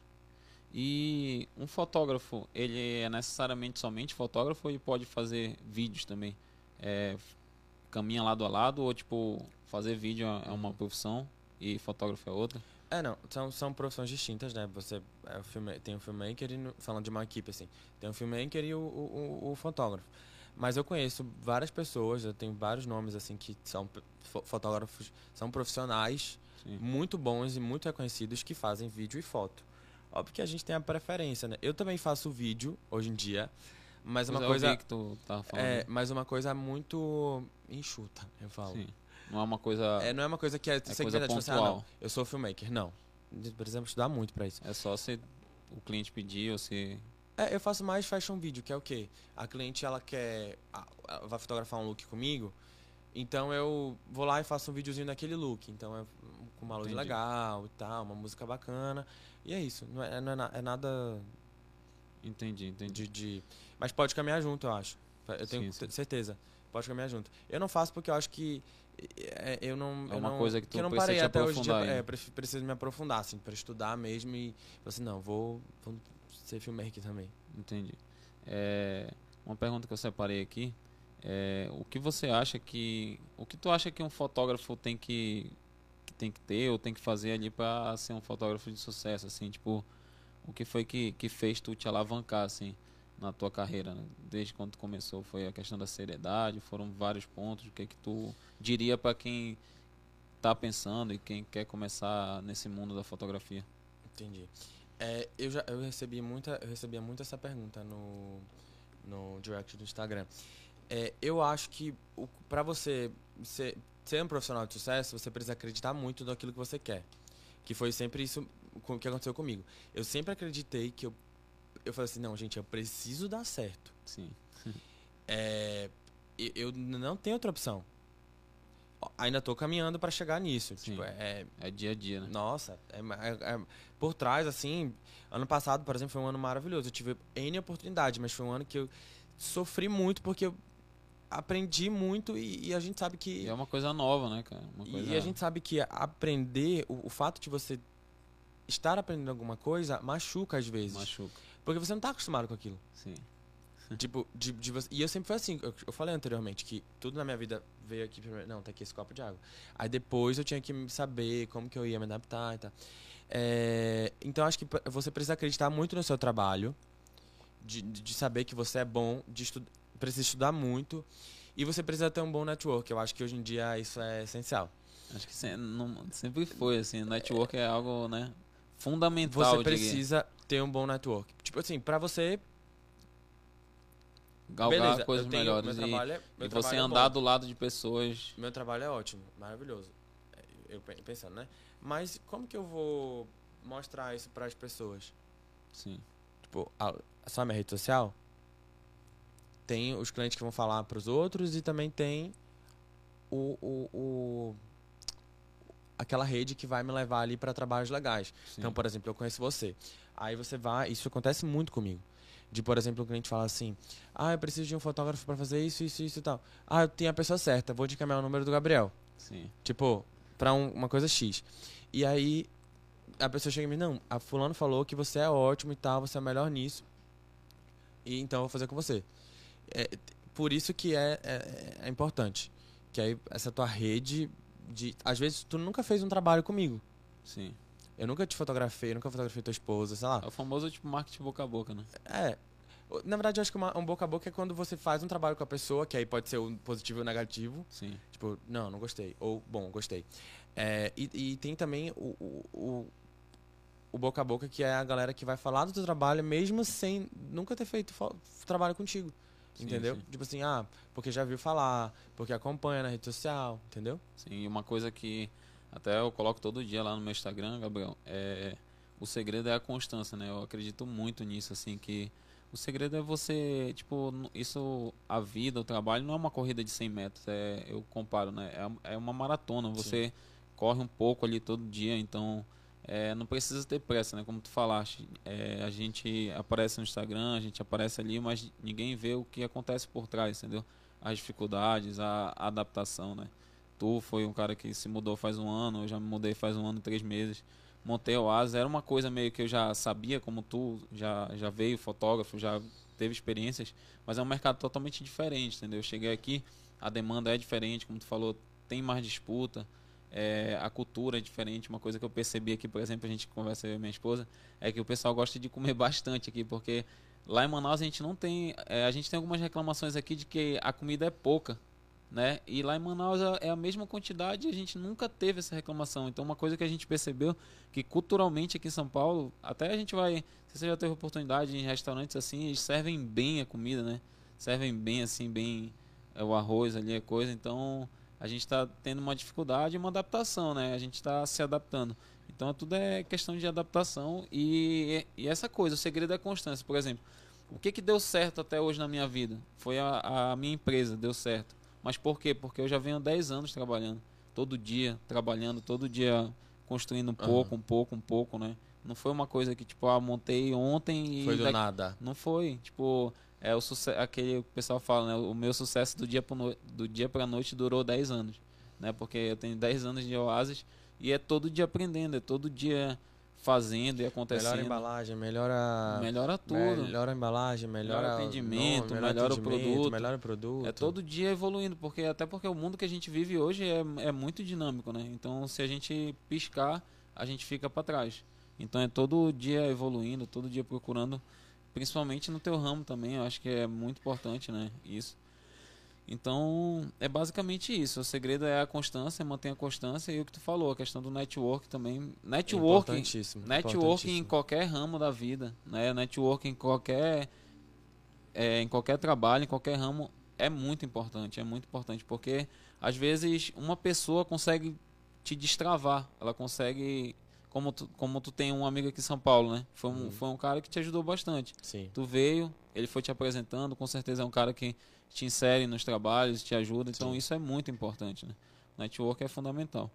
E um fotógrafo, ele é necessariamente somente fotógrafo ele pode fazer vídeos também? É, caminha lado a lado ou tipo, fazer vídeo é uma profissão e fotógrafo é outra? É, não, são, são profissões distintas, né? Você é filme, tem o filmmaker e, falando de uma equipe, assim, tem o filmmaker e o, o, o- fotógrafo. Mas eu conheço várias pessoas, eu tenho vários nomes, assim, que são fotógrafos, são profissionais Sim. muito bons e muito reconhecidos que fazem vídeo e foto. Óbvio que a gente tem a preferência, né? Eu também faço vídeo hoje em dia, mas uma Pois é, coisa que tu tava falando. é, mas uma coisa muito enxuta, eu falo. Sim. Não é uma coisa. É, não é uma coisa que é, É coisa segmenta, tipo assim, ah, não, eu sou filmmaker, não. Precisamos estudar muito pra isso. É só se o cliente pedir ou se. É, eu faço mais fashion video, que é o quê? A cliente, ela quer... a- a- vai fotografar um look comigo, então eu vou lá e faço um videozinho daquele look. Então é com uma luz Entendi. legal e tal, uma música bacana. E é isso. Não é, não é, na- é nada Entendi, entendi. de, de... Mas pode caminhar junto, eu acho. Eu tenho Sim, sim. te- certeza. Pode caminhar junto. Eu não faço porque eu acho que... é, eu não, É uma não- coisa que tu eu não precisa parei te até hoje dia. aprofundar É, preciso me aprofundar, assim, pra estudar mesmo e... Assim, não, vou, vou ser filmmaker também. Entendi. É, uma pergunta que eu separei aqui. É, o que você acha que. O que tu acha que um fotógrafo tem que, que tem que ter ou tem que fazer ali para ser um fotógrafo de sucesso? Assim, tipo, o que foi que, que fez tu te alavancar, assim, na tua carreira, né? desde quando tu começou? Foi a questão da seriedade? Foram vários pontos? O que que tu diria para quem tá pensando e quem quer começar nesse mundo da fotografia? Entendi. É, eu já eu recebi muita eu recebia muito essa pergunta no no direct do Instagram. É, eu acho que para você ser, ser um profissional de sucesso, você precisa acreditar muito naquilo que você quer. Que foi sempre isso que aconteceu comigo. Eu sempre acreditei que eu eu falei assim, não, gente, eu preciso dar certo. Sim. É, eu não tenho outra opção. Ainda estou caminhando para chegar nisso. Tipo, é, é dia a dia, né? Nossa, é, é, é, por trás, assim, ano passado, por exemplo, foi um ano maravilhoso. Eu tive N oportunidade, mas foi um ano que eu sofri muito porque eu aprendi muito e, e a gente sabe que. E é uma coisa nova, né, cara? Coisa... E a gente sabe que aprender, o, o, fato de você estar aprendendo alguma coisa machuca às vezes. Machuca. Porque você não está acostumado com aquilo. Sim. tipo, de, de você... E eu sempre fui assim, eu, eu, falei anteriormente que tudo na minha vida veio aqui primeiro. Não, tá aqui esse copo de água. Aí depois eu tinha que saber como que eu ia me adaptar e tal. É, então acho que você precisa acreditar muito no seu trabalho, de, de saber que você é bom, de estu precisa estudar muito e você precisa ter um bom network. Eu acho que hoje em dia isso é essencial. Acho que sempre, não, sempre foi assim, network é algo, né, fundamental. Você precisa ter um bom network. Tipo assim, para você galgar Beleza, coisas tenho, melhores e, é, e você é andar é do lado de pessoas. Meu trabalho é ótimo, maravilhoso. Eu pensando, né? Mas como que eu vou mostrar isso para as pessoas? Sim. Tipo, a, só a minha rede social tem os clientes que vão falar para os outros e também tem o, o, o, aquela rede que vai me levar ali para trabalhos legais. Sim. Então, por exemplo, eu conheço você. Aí você vai, isso acontece muito comigo. De, por exemplo, o cliente fala assim: Ah, eu preciso de um fotógrafo para fazer isso, isso, isso e tal. Ah, eu tenho a pessoa certa, vou te encaminhar o número do Gabriel. Sim. Tipo, para um, uma coisa X. E aí a pessoa chega e me não, a fulano falou que você é ótimo e tal, você é melhor nisso. E então eu vou fazer com você. É, por isso que é, é, é, importante. Que aí essa tua rede de. Às vezes tu nunca fez um trabalho comigo. Sim. Eu nunca te fotografei, nunca fotografei tua esposa, sei lá. É o famoso tipo marketing boca a boca, né? É. Na verdade, eu acho que uma, um boca a boca é quando você faz um trabalho com a pessoa, que aí pode ser um positivo ou negativo. Sim. Tipo, não, não gostei. Ou, bom, gostei. É, e, e, tem também o, o, o, o, boca a boca, que é a galera que vai falar do teu trabalho, mesmo sem nunca ter feito trabalho contigo. Sim, entendeu? Sim. Tipo assim, ah, porque já viu falar, porque acompanha na rede social, entendeu? Sim, uma coisa que até eu coloco todo dia lá no meu Instagram, Gabriel, é o segredo é a constância, né? Eu acredito muito nisso, assim, que o segredo é você, tipo, isso, a vida, o trabalho não é uma corrida de 100 metros, é, eu comparo, né? É, é uma maratona, você Sim. corre um pouco ali todo dia, então é, não precisa ter pressa, né? Como tu falaste, é, a gente aparece no Instagram, a gente aparece ali, mas ninguém vê o que acontece por trás, entendeu? As dificuldades, a, a adaptação, né? Tu foi um cara que se mudou faz um ano, eu já me mudei faz um ano três meses. Montei o Asa, era uma coisa meio que eu já sabia, como tu já, já veio fotógrafo, já teve experiências, mas é um mercado totalmente diferente, entendeu? Eu cheguei aqui, a demanda é diferente, como tu falou, tem mais disputa, é, a cultura é diferente. Uma coisa que eu percebi aqui, por exemplo, a gente conversa e minha esposa, é que o pessoal gosta de comer bastante aqui, porque lá em Manaus a gente não tem. É, a gente tem algumas reclamações aqui de que a comida é pouca. Né? E lá em Manaus é a mesma quantidade e a gente nunca teve essa reclamação. Então, uma coisa que a gente percebeu que culturalmente aqui em São Paulo, até a gente vai, se você já teve oportunidade em restaurantes assim, eles servem bem a comida, né? Servem bem assim, bem é, o arroz ali, a coisa. Então, a gente está tendo uma dificuldade e uma adaptação, né? A gente está se adaptando. Então tudo é questão de adaptação e, e essa coisa, o segredo é a constância. Por exemplo, o que, que deu certo até hoje na minha vida? Foi a, a minha empresa, deu certo. Mas por quê? Porque eu já venho há 10 anos trabalhando. Todo dia, trabalhando, todo dia construindo um pouco, uhum. um pouco, um pouco, né? Não foi uma coisa que, tipo, ah, montei ontem e. Foi do daqui... nada. Não foi. Tipo, é o sucesso, aquele o pessoal fala, né? O meu sucesso do dia para no, do dia para noite durou 10 anos, né? Porque eu tenho 10 anos de Oasis e é todo dia aprendendo, é todo dia fazendo e acontecendo. Melhora a embalagem, melhora melhora tudo. Melhora a embalagem, melhora, melhora o atendimento, nome, melhora, o produto, melhora o produto. É todo dia evoluindo, porque até porque o mundo que a gente vive hoje é, é muito dinâmico, né? Então, se a gente piscar, a gente fica para trás. Então é todo dia evoluindo, todo dia procurando, principalmente no teu ramo também, eu acho que é muito importante, né? Isso. Então, é basicamente isso. O segredo é a constância, manter a constância e o que tu falou, a questão do network também. Networking, Importantíssimo. networking em importantíssimo. qualquer ramo da vida, né? Networking em qualquer é, em qualquer trabalho, em qualquer ramo é muito importante, é muito importante porque às vezes uma pessoa consegue te destravar, ela consegue como tu, como tu tem um amigo aqui em São Paulo, né? Foi um, Uhum. foi um cara que te ajudou bastante. Sim. Tu veio, ele foi te apresentando, com certeza é um cara que te insere nos trabalhos, te ajuda, então Sim. isso é muito importante, né? Network é fundamental.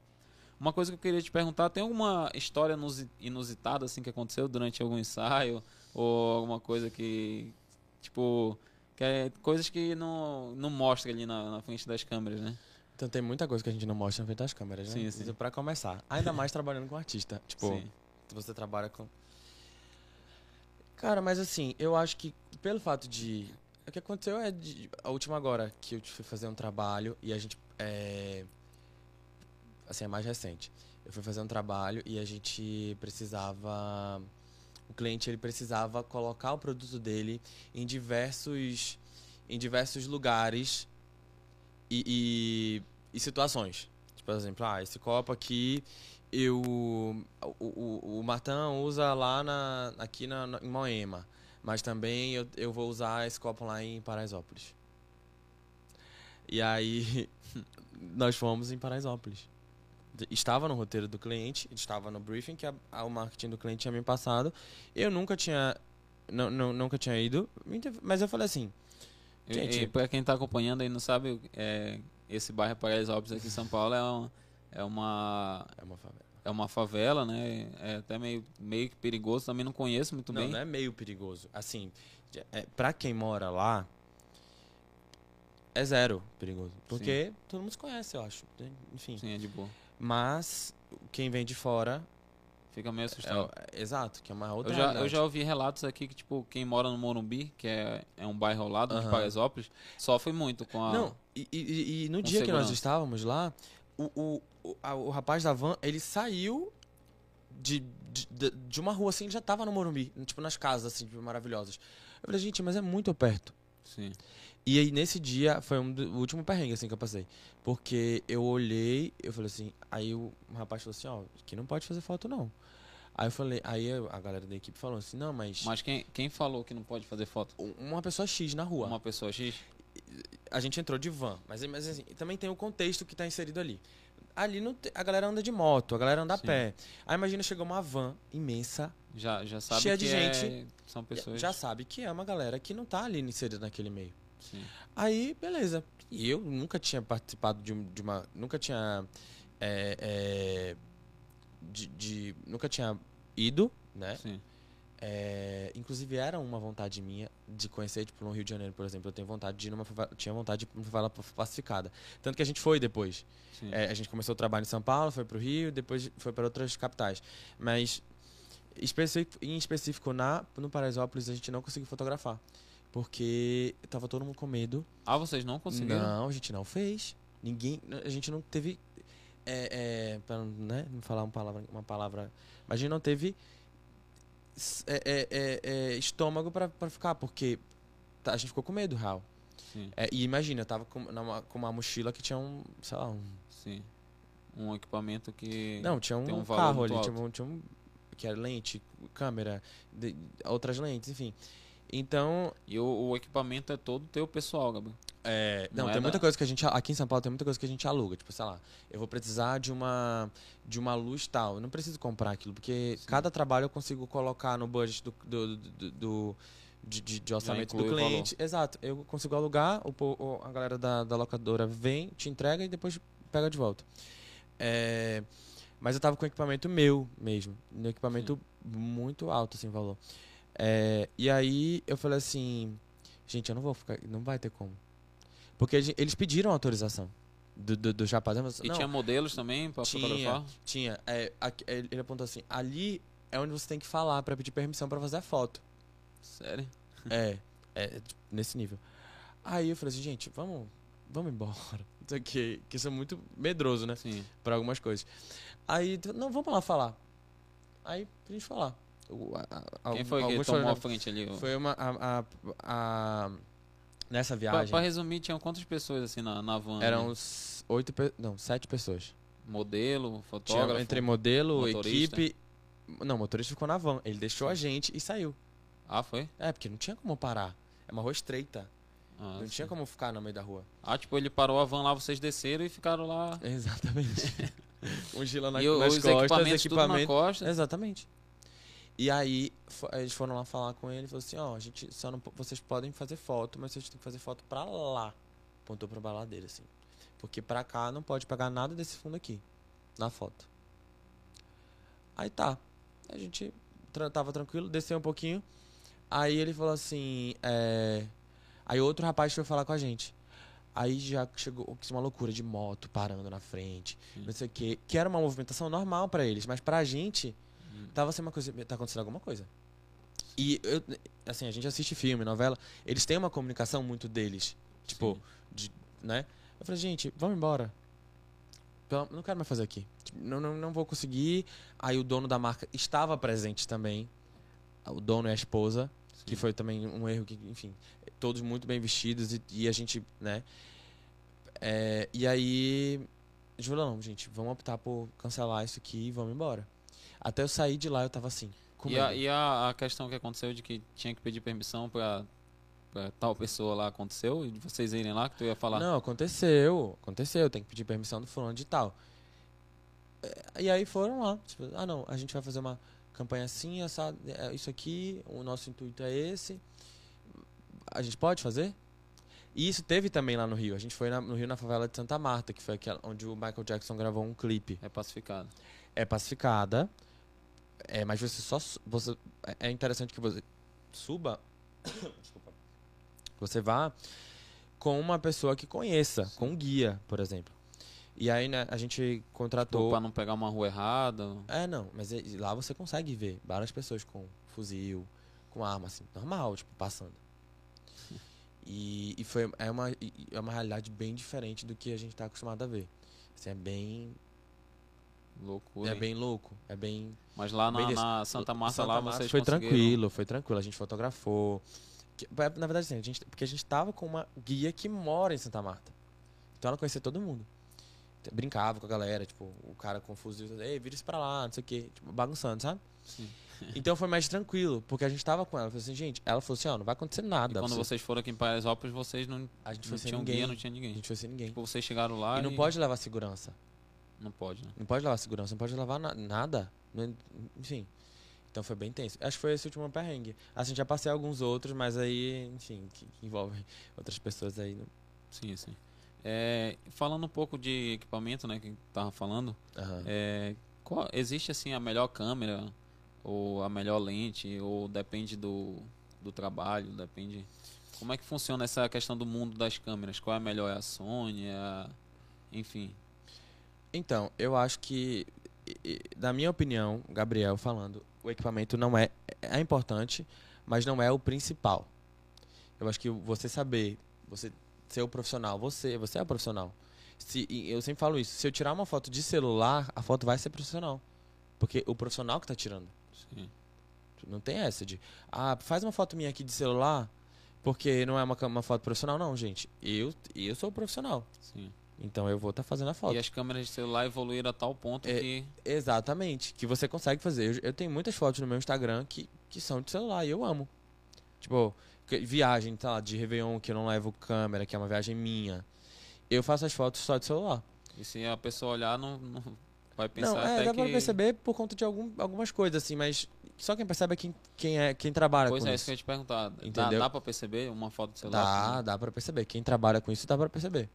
Uma coisa que eu queria te perguntar, tem alguma história inusi- inusitada assim que aconteceu durante algum ensaio ou alguma coisa que tipo que é coisas que não não mostra ali na, na frente das câmeras, né? Então tem muita coisa que a gente não mostra na frente das câmeras, né? Sim, sim. Pra começar. Ainda mais trabalhando com artista. Tipo, Sim. você trabalha com. Cara, mas assim, eu acho que pelo fato de. O que aconteceu é de- a última agora que eu fui fazer um trabalho e a gente. É... Assim, é mais recente. Eu fui fazer um trabalho e a gente precisava. O cliente ele precisava colocar o produto dele em diversos. em diversos lugares e, e, e situações. Tipo, por exemplo, ah, esse copo aqui eu o, o, o Martão usa lá na, aqui na, na- em Moema, mas também eu, eu vou usar esse copo lá em Paraisópolis. E aí nós fomos em Paraisópolis. Estava no roteiro do cliente, estava no briefing que a, a- o marketing do cliente tinha me passado. Eu nunca tinha não, não, nunca tinha ido, mas eu falei assim, E, Gente- e pra quem tá acompanhando aí não sabe, é, esse bairro Paraisópolis aqui em São Paulo é uma, é uma é uma favela. É uma favela, né? É até meio, meio que perigoso, também não conheço muito Não, bem. não é meio perigoso. Assim, é, pra quem mora lá, é zero perigoso. Porque todo mundo se conhece, eu acho. Enfim. Sim, é de boa. Mas quem vem de fora. Fica meio É, assustado. é- exato, que é uma outra eu, já, eu já ouvi relatos aqui que, tipo, quem mora no Morumbi, que é, é um bairro ao lado de Aham. Paraisópolis, sofre muito com a. Não, e, e- e no dia que nós segurança. estávamos lá, o, o, o, a- o rapaz da van, ele saiu de, de, de- uma rua assim, ele já tava no Morumbi, tipo nas casas assim, tipo, maravilhosas. Eu falei, gente, mas é muito perto. Sim. E aí, nesse dia, foi um do, o último perrengue, assim, que eu passei. Porque eu olhei, eu falei assim, aí o rapaz falou assim, ó, aqui não pode fazer foto, não. Aí eu falei, aí a galera da equipe falou assim, não, mas, Mas quem, quem falou que não pode fazer foto? um- uma pessoa X na rua. Uma pessoa X? A gente entrou de van, mas, mas assim, também tem o contexto que tá inserido ali. Ali não te- a galera anda de moto, a galera anda Sim. a pé. Aí imagina, chegou uma van imensa, Já, já sabe Cheia que de é- gente. são pessoas. já sabe que é uma galera que não tá ali inserida naquele meio. Sim. Aí, beleza. E eu nunca tinha participado de, um- de uma. Nunca tinha. é, é, de, de- Nunca tinha ido, né? Sim. É, inclusive era uma vontade minha de conhecer, tipo, no Rio de Janeiro, por exemplo. Eu tenho vontade de ir numa favela, tinha vontade de ir numa favela pacificada. Tanto que a gente foi depois. É, a gente começou o trabalho em São Paulo, foi pro Rio, depois foi para outras capitais. Mas em específico na no Paraisópolis a gente não conseguiu fotografar, porque tava todo mundo com medo. Ah, vocês não conseguiram? Não, a gente não fez. Ninguém, a gente não teve é, é, para né, não falar uma palavra, uma palavra, mas a gente não teve é, é, é, é, estômago pra pra ficar, porque tá, a gente ficou com medo, real. É, e imagina, eu tava com, numa- com uma mochila que tinha um, sei lá, um sim. Um equipamento que. Não, tinha um, um carro ali, tinha um, tinha um. Que era lente, câmera, de- outras lentes, enfim. Então. E o, o equipamento é todo teu pessoal, Gabriel. É, não, Não é tem muita da- coisa que a gente. Aqui em São Paulo tem muita coisa que a gente aluga. Tipo, sei lá, eu vou precisar de uma. De uma luz tal. Eu não preciso comprar aquilo, porque Sim. cada trabalho eu consigo colocar no budget do. do, do- do- de, de- de orçamento do cliente. Exato. Eu consigo alugar, o, o- a galera da, da locadora vem, te entrega e depois pega de volta. É, mas eu tava com equipamento meu mesmo. Um equipamento muito alto, assim, valor. É, e aí eu falei assim, gente, eu não vou ficar. Não vai ter como. Porque eles- pediram autorização do, do, do rapaz. Falei, E não, tinha modelos também pra Tinha. fotografar? tinha. É, aqui- ele apontou assim, ali é onde você tem que falar pra pedir permissão pra fazer a foto. Sério? É, é nesse nível. Aí eu falei assim, gente, vamos, vamos embora. Isso aqui, que isso é muito medroso, né? Sim. Pra algumas coisas. Aí, tu- não, vamos lá falar. Aí a gente lá. O- a- a- Quem foi que tomou a frente ali? Foi uma. A- a- nessa Pra, viagem. pra resumir, tinham quantas pessoas assim na, na van? eram uns oito. Não, sete pessoas. Modelo, Tinha fotógrafo. entre modelo, motorista. equipe. Não, o motorista ficou na van. Ele deixou a gente e saiu. Ah, foi? É, porque não tinha como parar. É uma rua estreita. Ah, não tinha sim. como ficar no meio da rua. Ah, tipo, ele parou a van lá, vocês desceram e ficaram lá. Exatamente. Mochila na, e nas os costas, equipamentos tudo na equipamento. costa. Exatamente. E aí, eles foram lá falar com ele e falou assim, ó, a gente só não, vocês podem fazer foto, mas vocês têm que fazer foto pra lá. Apontou pra baladeira, assim. Porque pra cá não pode pegar nada desse fundo aqui, na foto. Aí tá. A gente tava tranquilo, desceu um pouquinho. Aí ele falou assim, é... Aí outro rapaz foi falar com a gente. Aí já chegou uma loucura de moto parando na frente, não sei o quê. Que era uma movimentação normal pra eles, mas pra gente Hum. tava sendo uma coisa, tá acontecendo alguma coisa. E eu, assim, a gente assiste filme, novela, eles têm uma comunicação muito deles, tipo, de, né? Eu falei, gente, vamos embora. Não quero mais fazer aqui. Tipo, Não, não, não vou conseguir. Aí o dono da marca estava presente também. O dono e a esposa, que Sim. foi também um erro que, enfim, todos muito bem vestidos e, e a gente, né? É, e aí, a gente falou, não, gente, vamos optar por cancelar isso aqui e vamos embora. Até eu sair de lá, eu tava assim, E, a, e a, a questão que aconteceu de que tinha que pedir permissão pra, pra tal pessoa lá aconteceu? E de vocês irem lá, que tu ia falar? Não, aconteceu, aconteceu, tem que pedir permissão do fulano de tal. É, E aí foram lá, tipo, ah não, a gente vai fazer uma campanha assim, essa, é isso aqui, o nosso intuito é esse. A gente pode fazer? E isso teve também lá no Rio. A gente foi na- no Rio na favela de Santa Marta, que foi aquela onde o Michael Jackson gravou um clipe. É pacificado. É pacificada, é, mas você só você é- interessante que você suba, desculpa, você vá com uma pessoa que conheça, com um guia, por exemplo. E aí, né, a gente contratou. pra não pegar uma rua errada. É, não, mas lá você consegue ver várias pessoas com fuzil, com arma, assim, normal, tipo, passando. E, e foi, é, uma, é uma realidade bem diferente do que a gente tá acostumado a ver. Assim, é bem, Loucura. é hein? bem louco, é bem... Mas lá na, na Santa Marta Santa lá Marta vocês foi conseguiram- tranquilo, foi tranquilo. A gente fotografou. Que- Na verdade, assim, a gente, porque a gente tava com uma guia que mora em Santa Marta. Então ela conhecia todo mundo. Brincava com a galera, tipo, o cara com fuzil, ei, vira isso pra lá, não sei o quê, tipo, bagunçando, sabe? Sim. Então foi mais tranquilo, porque a gente tava com ela. Falei assim, gente, ela falou assim, ó, não vai acontecer E nada. quando você- vocês foram aqui em Paraisópolis, vocês não, A gente não tinham ninguém. guia, não tinha A ninguém. gente foi sem ninguém. Tipo, vocês chegaram lá E não pode levar segurança. Não pode, né? Não pode levar segurança, não pode levar na- nada. Não- Enfim. Então foi bem tenso. Acho que foi esse último perrengue. Assim, já passei alguns outros, mas aí, enfim, que, que envolvem outras pessoas aí. não- Sim, sim. É, falando um pouco de equipamento, né, que tava falando, Aham. é, qual- existe assim a melhor câmera ou a melhor lente ou depende do, do trabalho, depende como é que funciona essa questão do mundo das câmeras? Qual é a melhor? É a Sony? É a... Enfim, Então, eu acho que, na minha opinião, Gabriel falando, o equipamento não é, é importante, mas não é o principal. Eu acho que você saber, você ser o profissional, você, você é o profissional. Se, eu sempre falo isso, se eu tirar uma foto de celular, a foto vai ser profissional. Porque o profissional que tá tirando. sim. Não tem essa de, ah, faz uma foto minha aqui de celular, porque não é uma, uma foto profissional, não, gente. Eu, eu sou o profissional. sim. Então eu vou estar fazendo a foto. E as câmeras de celular evoluíram a tal ponto É, que Exatamente, que você consegue fazer. Eu, eu tenho muitas fotos no meu Instagram que, que são de celular e eu amo. Tipo, viagem, tá lá, de Réveillon, que eu não levo câmera, que é uma viagem minha. Eu faço as fotos só de celular. e se a pessoa olhar não, não vai pensar não, é, até dá que pra perceber por conta de algum, algumas coisas, assim, mas só quem percebe é quem, quem, é, quem trabalha Pois com é, isso isso. que eu ia te perguntar. Dá, Entendeu? dá pra perceber uma foto de celular? Dá, dá pra perceber. Quem trabalha com isso dá pra perceber.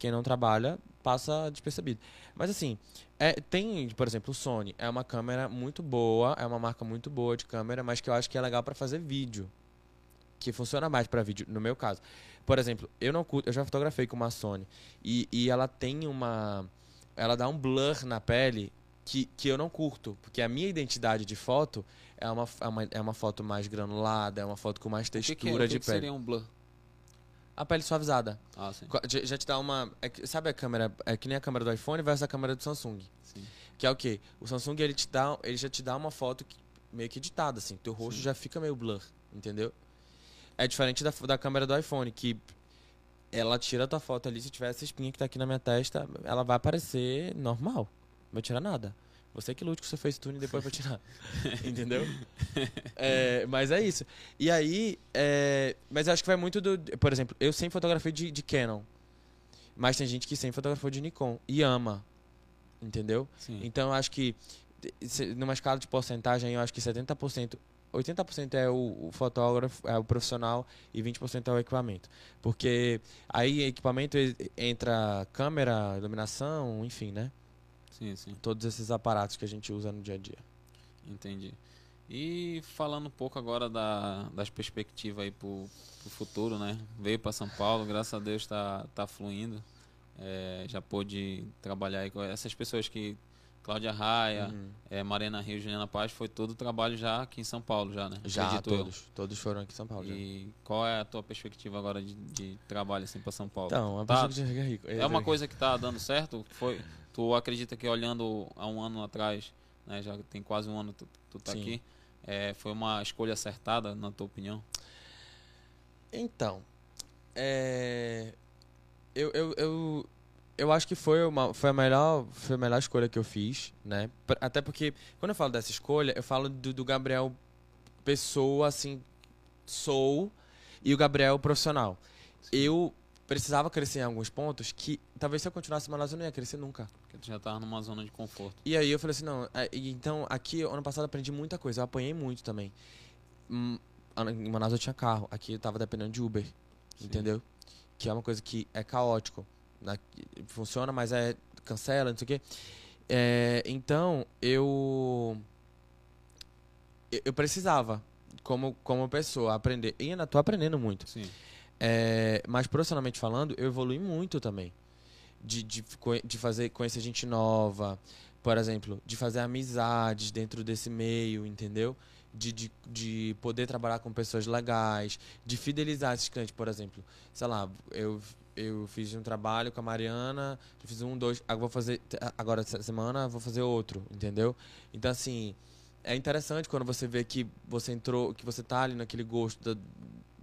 Quem não trabalha, passa despercebido. Mas assim, é, tem, por exemplo, o Sony. É uma câmera muito boa, é uma marca muito boa de câmera, mas que eu acho que é legal pra fazer vídeo. Que funciona mais pra vídeo, no meu caso. Por exemplo, eu não curto, eu já fotografei com uma Sony. E, e ela tem uma. Ela dá um blur na pele que, que eu não curto. Porque a minha identidade de foto é uma, é uma, é uma foto mais granulada, é uma foto com mais O que textura que é- o que de que pele. seria um blur? A pele suavizada. Ah, sim. Já, já te dá uma. é sabe a câmera? É que nem a câmera do iPhone versus a câmera do Samsung. sim. Que é o quê? O Samsung ele te dá, ele já te dá uma foto que- meio que editada assim, teu rosto Sim. já fica meio blur, entendeu? É diferente da, da câmera do iPhone que ela tira a tua foto ali, se tiver essa espinha que tá aqui na minha testa, ela vai aparecer normal. Não vai tirar nada. Você que lute com o seu FaceTune depois pra tirar. Entendeu? É, mas é isso. E aí, é, mas acho que vai muito do. Por exemplo, eu sempre fotografei de, de Canon. Mas tem gente que sempre fotografou de Nikon e ama. Entendeu? Sim. Então eu acho que numa escala de porcentagem, eu acho que 70%, 80% é o, o fotógrafo, é o profissional e 20% é o equipamento. Porque aí equipamento e- entra câmera, iluminação, enfim, né? Sim, sim. Todos esses aparatos que a gente usa no dia a dia. Entendi. E falando um pouco agora da, das perspectivas aí pro, pro futuro, né? Veio para São Paulo, graças a Deus tá, tá fluindo. É, já pôde trabalhar aí com essas pessoas que. Cláudia Raia, Uhum. é, Marina Rio, Juliana Paz, foi todo o trabalho já aqui em São Paulo, já, né? Já, Acredito eu. todos. Todos foram aqui em São Paulo. já. E qual é a tua perspectiva agora de, de trabalho assim para São Paulo? Então, Tá. já fica rico. É uma coisa que tá dando certo? Foi, tu acredita que olhando há um ano atrás, né, já tem quase um ano tu, tu tá Sim. aqui, é, foi uma escolha acertada, na tua opinião? Então, é... eu, eu, eu, eu acho que foi, uma, foi, a melhor, foi a melhor escolha que eu fiz, né? Até porque, quando eu falo dessa escolha, eu falo do, do Gabriel pessoa, assim, sou, e o Gabriel profissional. Eu precisava crescer em alguns pontos que, talvez se eu continuasse em Manaus, eu não ia crescer nunca. Porque tu já tava numa zona de conforto. E aí eu falei assim, não, é, então aqui ano passado aprendi muita coisa, eu apanhei muito também. Hum, Em Manaus eu tinha carro, aqui eu tava dependendo de Uber, Sim. entendeu? Que é uma coisa que é caótico. né? Funciona, mas é cancela, não sei o quê. É, então eu eu- eu precisava como como pessoa aprender e ainda tô aprendendo muito. Sim. É, mas profissionalmente falando, eu evolui muito também. De, de, de fazer, conhecer gente nova, por exemplo, de fazer amizades dentro desse meio, entendeu? De, de, de poder trabalhar com pessoas legais, de fidelizar esses clientes, por exemplo. Sei lá, eu, eu fiz um trabalho com a Mariana, fiz um, dois, agora vou fazer, agora essa semana vou fazer outro, entendeu? Então, assim, é interessante quando você vê que você entrou, que você tá ali naquele gosto da,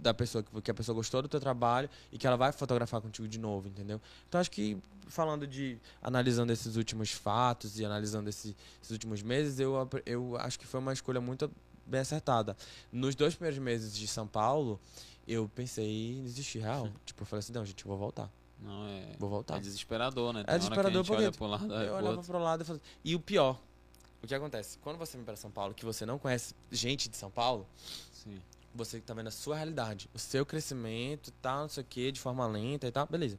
da pessoa, que, a pessoa gostou do teu trabalho e que ela vai fotografar contigo de novo, entendeu? Então acho que falando de analisando esses últimos fatos e analisando esse- esses últimos meses, eu eu acho que foi uma escolha muito bem acertada. Nos dois primeiros meses de São Paulo, eu pensei em desistir real. Tipo, eu falei assim, não, gente, eu vou voltar. Não, é, Vou voltar. é desesperador, né? É Tem hora desesperador que a gente olha porque pro lado, Eu é pro olhava pro lado e falava... E o pior, o que acontece? Quando você vem para São Paulo, que você não conhece gente de São Paulo, Sim. Você tá vendo a sua realidade, o seu crescimento, tal, não sei o que, de forma lenta e tal, beleza.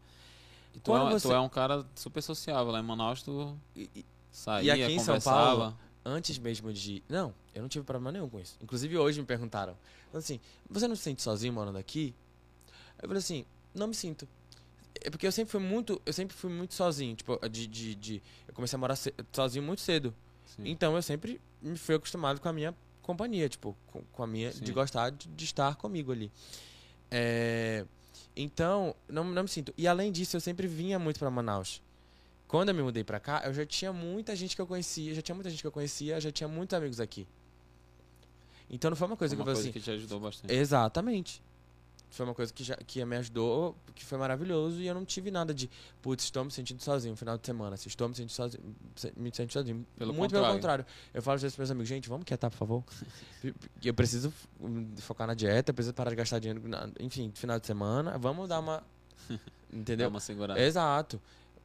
E tu, é, você- tu é um cara super sociável. Lá em Manaus tu E- e saía, aqui em São. Paulo, antes mesmo de. Não, eu não tive problema nenhum com isso. Inclusive hoje me perguntaram. Assim, você não se sente sozinho morando aqui? Eu falei assim, não me sinto. É porque eu sempre fui muito. Eu sempre fui muito sozinho. Tipo, de. de, de- eu comecei a morar sozinho muito cedo. Sim. Então eu sempre me fui acostumado com a minha companhia, tipo, com, com a minha. Sim. de gostar de, de estar comigo ali. É, então, não, não me sinto. E além disso, eu sempre vinha muito pra Manaus. Quando eu me mudei pra cá, eu já tinha muita gente que eu conhecia, já tinha muita gente que eu conhecia, já tinha muitos amigos aqui. Então não foi uma coisa uma que eu falei coisa assim. que te ajudou bastante. Exatamente. Foi uma coisa que, já, que me ajudou, que foi maravilhoso, e eu não tive nada de, putz, estou me sentindo sozinho no final de semana, se estou me sentindo sozinho, me sentindo sozinho. Pelo Muito pelo contrário. contrário. Eu falo às vezes para meus amigos, gente, vamos quietar, por favor. eu preciso hum, focar na dieta, eu preciso parar de gastar dinheiro, enfim, final de semana, vamos dar uma. Dá Entendeu? uma segurada. Exato.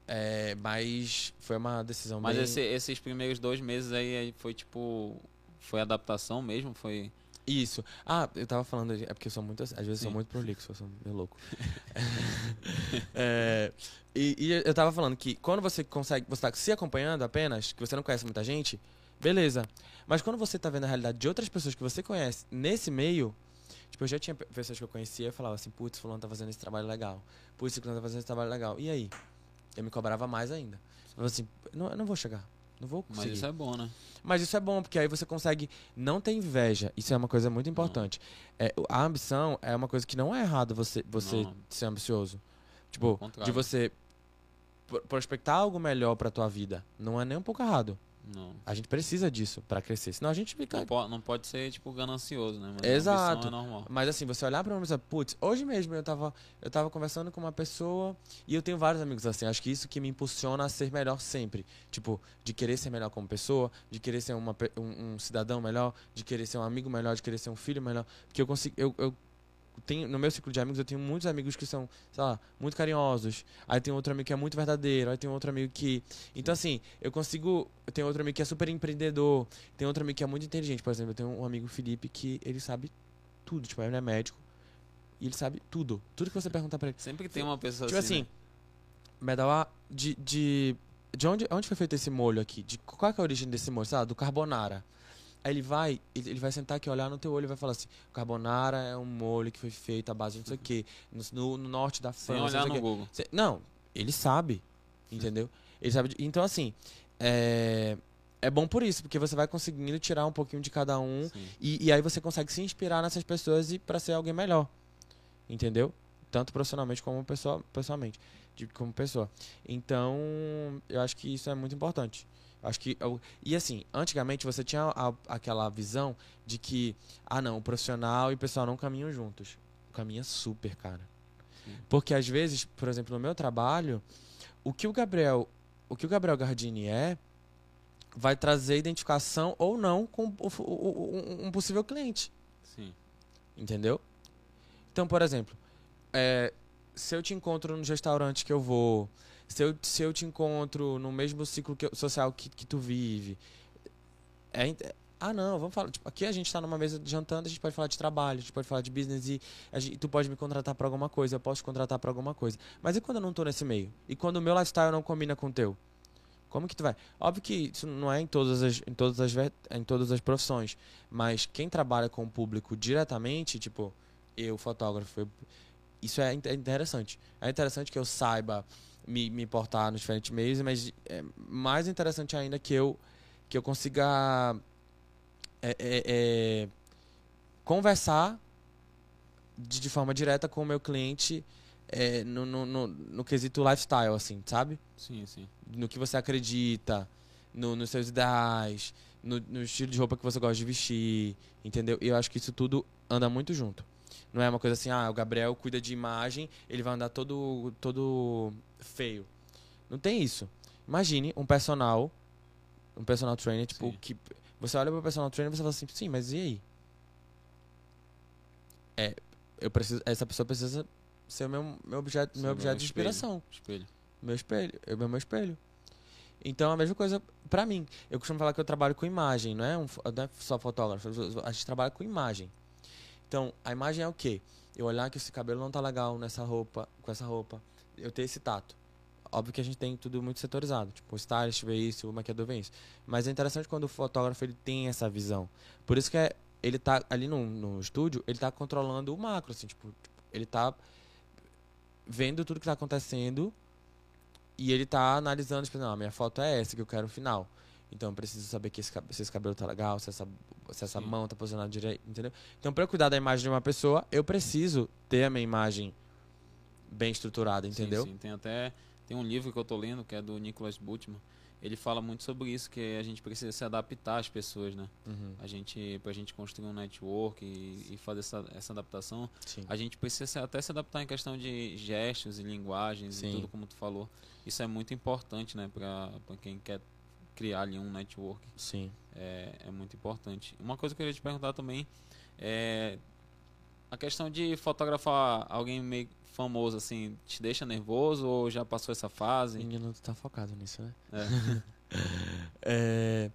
É, mas foi uma decisão Mas bem... esse- esses primeiros dois meses aí foi tipo. Foi adaptação mesmo? Foi. Isso. Ah, eu tava falando, é porque eu sou muito, às vezes eu sou muito prolixo, eu sou meio louco. É, e, e eu tava falando que quando você consegue, você tá se acompanhando apenas, que você não conhece muita gente, beleza. Mas quando você tá vendo a realidade de outras pessoas que você conhece nesse meio, tipo, eu já tinha pe- pessoas que eu conhecia e falava assim, putz, fulano tá fazendo esse trabalho legal. Putz, fulano tá fazendo esse trabalho legal. E aí? Eu me cobrava mais ainda. Eu falava assim, não, eu não vou chegar. Não vou Mas conseguir. isso é bom, né? Mas isso é bom, porque aí você consegue não ter inveja. Isso é uma coisa muito importante. É, a ambição é uma coisa que não é errado você, você Não. ser ambicioso. Tipo, de você pro- prospectar algo melhor pra tua vida. Não é nem um pouco errado. Não. A gente precisa disso pra crescer. Senão a gente fica. Não, po- não pode ser, tipo, ganancioso, né? Mas Exato. é normal. Mas assim, você olhar pra uma pessoa, putz, hoje mesmo eu tava, eu tava conversando com uma pessoa e eu tenho vários amigos assim. Acho que isso que me impulsiona a ser melhor sempre. Tipo, de querer ser melhor como pessoa, de querer ser uma, um, um cidadão melhor, de querer ser um amigo melhor, de querer ser um filho melhor. Porque eu consigo. Eu, eu tenho, no meu ciclo de amigos, eu tenho muitos amigos que são, sei lá, muito carinhosos. Aí tem outro amigo que é muito verdadeiro. Aí tem outro amigo que. Então, assim, eu consigo. Eu tenho outro amigo que é super empreendedor. Tem outro amigo que é muito inteligente. Por exemplo, eu tenho um amigo Felipe que ele sabe tudo. Tipo, ele é médico. E ele sabe tudo. Tudo que você perguntar pra ele. Sempre tem uma pessoa Tipo assim. assim, Medawá, de, de. De onde, onde foi feito esse molho aqui? De qual é, que é a origem desse molho? Sei lá, do carbonara. Aí ele vai, ele vai sentar aqui, olhar no teu olho e vai falar assim: carbonara é um molho que foi feito à base de não sei o quê, no, no- no norte da Sem França. olhar não sei no. Google. Não, ele sabe, entendeu? Ele sabe. de- então, assim, é, é bom por isso, porque você vai conseguindo tirar um pouquinho de cada um e, e aí você consegue se inspirar nessas pessoas e para ser alguém melhor. Entendeu? Tanto profissionalmente como pessoa, pessoalmente. De, como pessoa. Então, eu acho que isso é muito importante. Acho que. e assim, antigamente você tinha a- aquela visão de que, ah não, o profissional e o pessoal não caminham juntos. Caminha super, cara. Sim. Porque às vezes, por exemplo, no meu trabalho, o que o Gabriel. O que o Gabriel Gardini é, vai trazer identificação ou não com o- o- o- um possível cliente. Sim. Entendeu? Então, por exemplo, é, se eu te encontro nos restaurantes que eu vou, se eu, se eu te encontro no mesmo ciclo que social que, que tu vive. É, int- ah, não, vamos falar. Tipo, aqui a gente tá numa mesa jantando, a gente pode falar de trabalho, a gente pode falar de business e gente- tu pode me contratar pra alguma coisa, eu posso te contratar pra alguma coisa. Mas e quando eu não tô nesse meio? E quando o meu lifestyle não combina com o teu? Como que tu vai? Óbvio que isso não é em todas as, em todas as, em todas as profissões, mas quem trabalha com o público diretamente, tipo, eu, fotógrafo, eu- isso é é interessante. É interessante que eu saiba me, me portar nos diferentes meios, mas é mais interessante ainda que eu, que eu consiga é, é, é, conversar de, de forma direta com o meu cliente é, no, no, no, no quesito lifestyle, assim, sabe? Sim, sim. no que você acredita, no, nos seus ideais, no, no estilo de roupa que você gosta de vestir, entendeu? E eu acho que isso tudo anda muito junto. Não é uma coisa assim, ah, o Gabriel cuida de imagem, ele vai andar todo, todo feio. Não tem isso. Imagine um personal, um personal trainer, tipo, Sim. que você olha pro personal trainer e você fala assim, sim, mas e aí? É, eu preciso, essa pessoa precisa ser o meu, meu objeto, Sim, meu objeto meu de inspiração Espelho. meu espelho, eu meu espelho. Então a mesma coisa pra mim. Eu costumo falar que eu trabalho com imagem, não é, um, não é só fotógrafo, a gente trabalha com imagem. Então, a imagem é o quê? Eu olhar que esse cabelo não tá legal nessa roupa, com essa roupa, eu ter esse tato. Óbvio que a gente tem tudo muito setorizado, tipo, o stylist vê isso, o maquiador vê isso. Mas é interessante quando o fotógrafo ele tem essa visão. Por isso que é, ele tá ali no, no estúdio, ele tá controlando o macro, assim, tipo, tipo, ele tá vendo tudo que tá acontecendo e ele tá analisando, tipo, não, a minha foto é essa que eu quero final. Então eu preciso saber que esse, se esse cabelo tá legal, se essa, se essa Sim. mão tá posicionada direito, entendeu? Então pra eu cuidar da imagem de uma pessoa, eu preciso ter a minha imagem bem estruturada, entendeu? Sim, sim. Tem até tem um livro que eu tô lendo que é do Nicholas Butman. Ele fala muito sobre isso que a gente precisa se adaptar às pessoas, né? Uhum, A gente pra gente construir um network e, e fazer essa, essa adaptação, sim. a gente precisa se- até se adaptar em questão de gestos e linguagens Sim. e tudo como tu falou. Isso é muito importante, né, para quem quer criar ali um network. Sim. É, é muito importante. Uma coisa que eu queria te perguntar também é a questão de fotografar alguém meio famoso assim, te deixa nervoso ou já passou essa fase? Menino, tu tá focado nisso, né? É. É,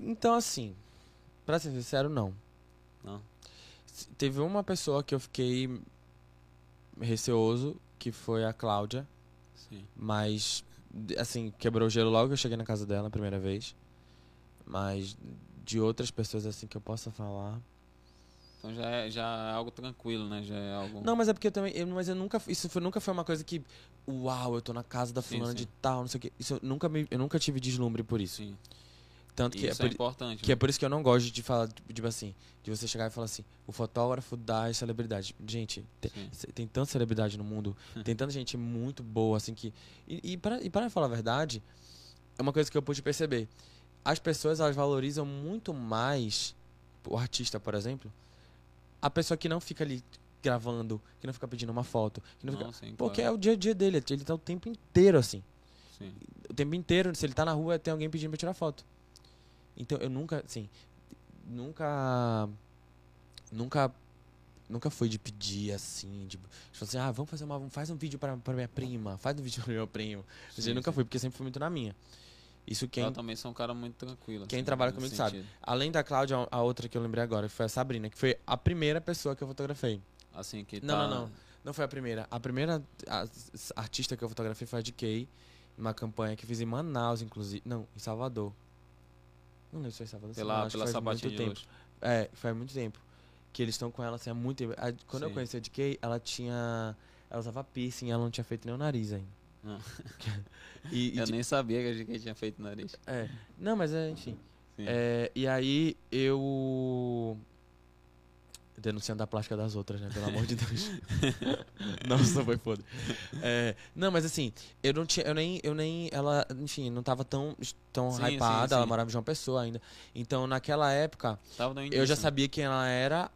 então, assim, pra ser sincero, não. Não. Teve uma pessoa que eu fiquei receoso, que foi a Cláudia, Sim. mas, assim, quebrou o gelo logo que eu cheguei na casa dela a primeira vez. Mas de outras pessoas, assim, que eu possa falar. Então já é, já é algo tranquilo, né? Já é algo. Não, mas é porque eu também. eu- mas eu nunca. Isso foi- nunca foi uma coisa que. Uau, eu tô na casa da Sim, fulana sim. de tal, não sei o quê. Isso eu nunca, me, eu nunca tive deslumbre por isso. Sim. Tanto que é, Isso por, é importante. que é né? por isso que eu não gosto de falar, tipo assim, de você chegar e falar assim, o fotógrafo das celebridades. Gente, tem, tem tanta celebridade no mundo, tem tanta gente muito boa, assim, que. E, e, para, e para falar a verdade, é uma coisa que eu pude perceber. as pessoas elas valorizam muito mais o artista, por exemplo, a pessoa que não fica ali gravando, que não fica pedindo uma foto, que não, Não, fica... sim, porque claro. é o dia a dia dele, ele tá o tempo inteiro assim. Sim. O tempo inteiro, se ele tá na rua, tem alguém pedindo pra tirar foto. Então eu nunca, assim, nunca nunca nunca foi de pedir assim, de, tipo assim, ah, vamos fazer uma, faz um vídeo pra, pra minha prima, faz um vídeo pro meu primo. Assim, Sim, nunca sim. fui, porque sempre fui muito na minha. Isso quem Eu também sou um cara muito tranquilo. quem assim, trabalha comigo sabe. sentido. Além da Cláudia, a outra que eu lembrei agora, que foi a Sabrina, que foi a primeira pessoa que eu fotografei. Assim, que Não, tá... não, não. Não foi a primeira. A primeira artista que eu fotografei foi a DK, numa campanha que fiz em Manaus, inclusive. Não, em Salvador. Não lembro se foi lá, Pela, pela faz sapatinha muito de tempo. luxo. É, faz muito tempo. Que eles estão com ela assim, há muito tempo. A- quando eu Sim. conheci a DK, ela tinha. Ela usava piercing, ela não tinha feito nem o nariz ainda. Não. E, e Eu ti- nem sabia que a gente tinha feito nariz. é. Não, mas é, enfim. É, e aí eu. Denunciando a plástica das outras, né? Pelo amor de Deus. Nossa, foi foda. É, não, mas assim, eu não tinha. Eu nem. Eu nem ela, enfim, não tava tão, tão Sim, hypada, sim, ela sim. morava em João Pessoa ainda. Então, naquela época, Tava no eu já sabia quem ela era,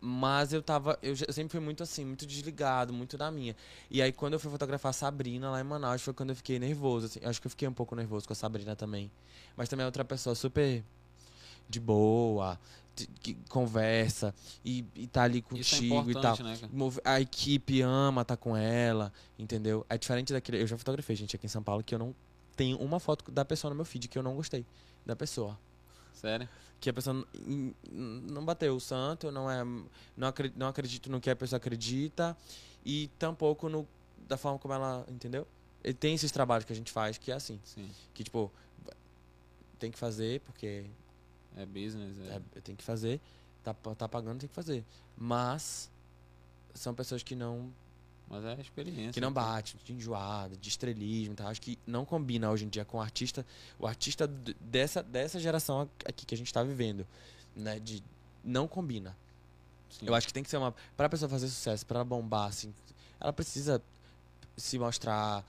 mas eu tava. Eu, já- eu sempre fui muito assim, muito desligado, muito da minha. E aí, quando eu fui fotografar a Sabrina lá em Manaus, foi quando eu fiquei nervoso. Assim, acho que eu fiquei um pouco nervoso com a Sabrina também. Mas também é outra pessoa super de boa, conversa e, e tá ali Isso é contigo e tal. né, A equipe ama tá com ela, entendeu? É diferente daquele. Eu já fotografei, gente, aqui em São Paulo, que eu não tenho uma foto da pessoa no meu feed que eu não gostei. Da pessoa Sério? que a pessoa não bateu o santo, não é não, acre- não acredito no que a pessoa acredita e tampouco no da forma como ela, entendeu? E tem esses trabalhos que a gente faz que é assim, Sim. que tipo tem que fazer porque É business. É. é, tem que fazer, tá, tá pagando, tem que fazer. Mas são pessoas que não Mas é experiência. que não bate, de enjoada, de estrelismo, tá? Acho que não combina hoje em dia com o artista, o artista dessa, dessa geração aqui que a gente tá vivendo, né? De não combina. Sim. Eu acho que tem que ser uma para a pessoa fazer sucesso, ela bombar assim, ela precisa se mostrar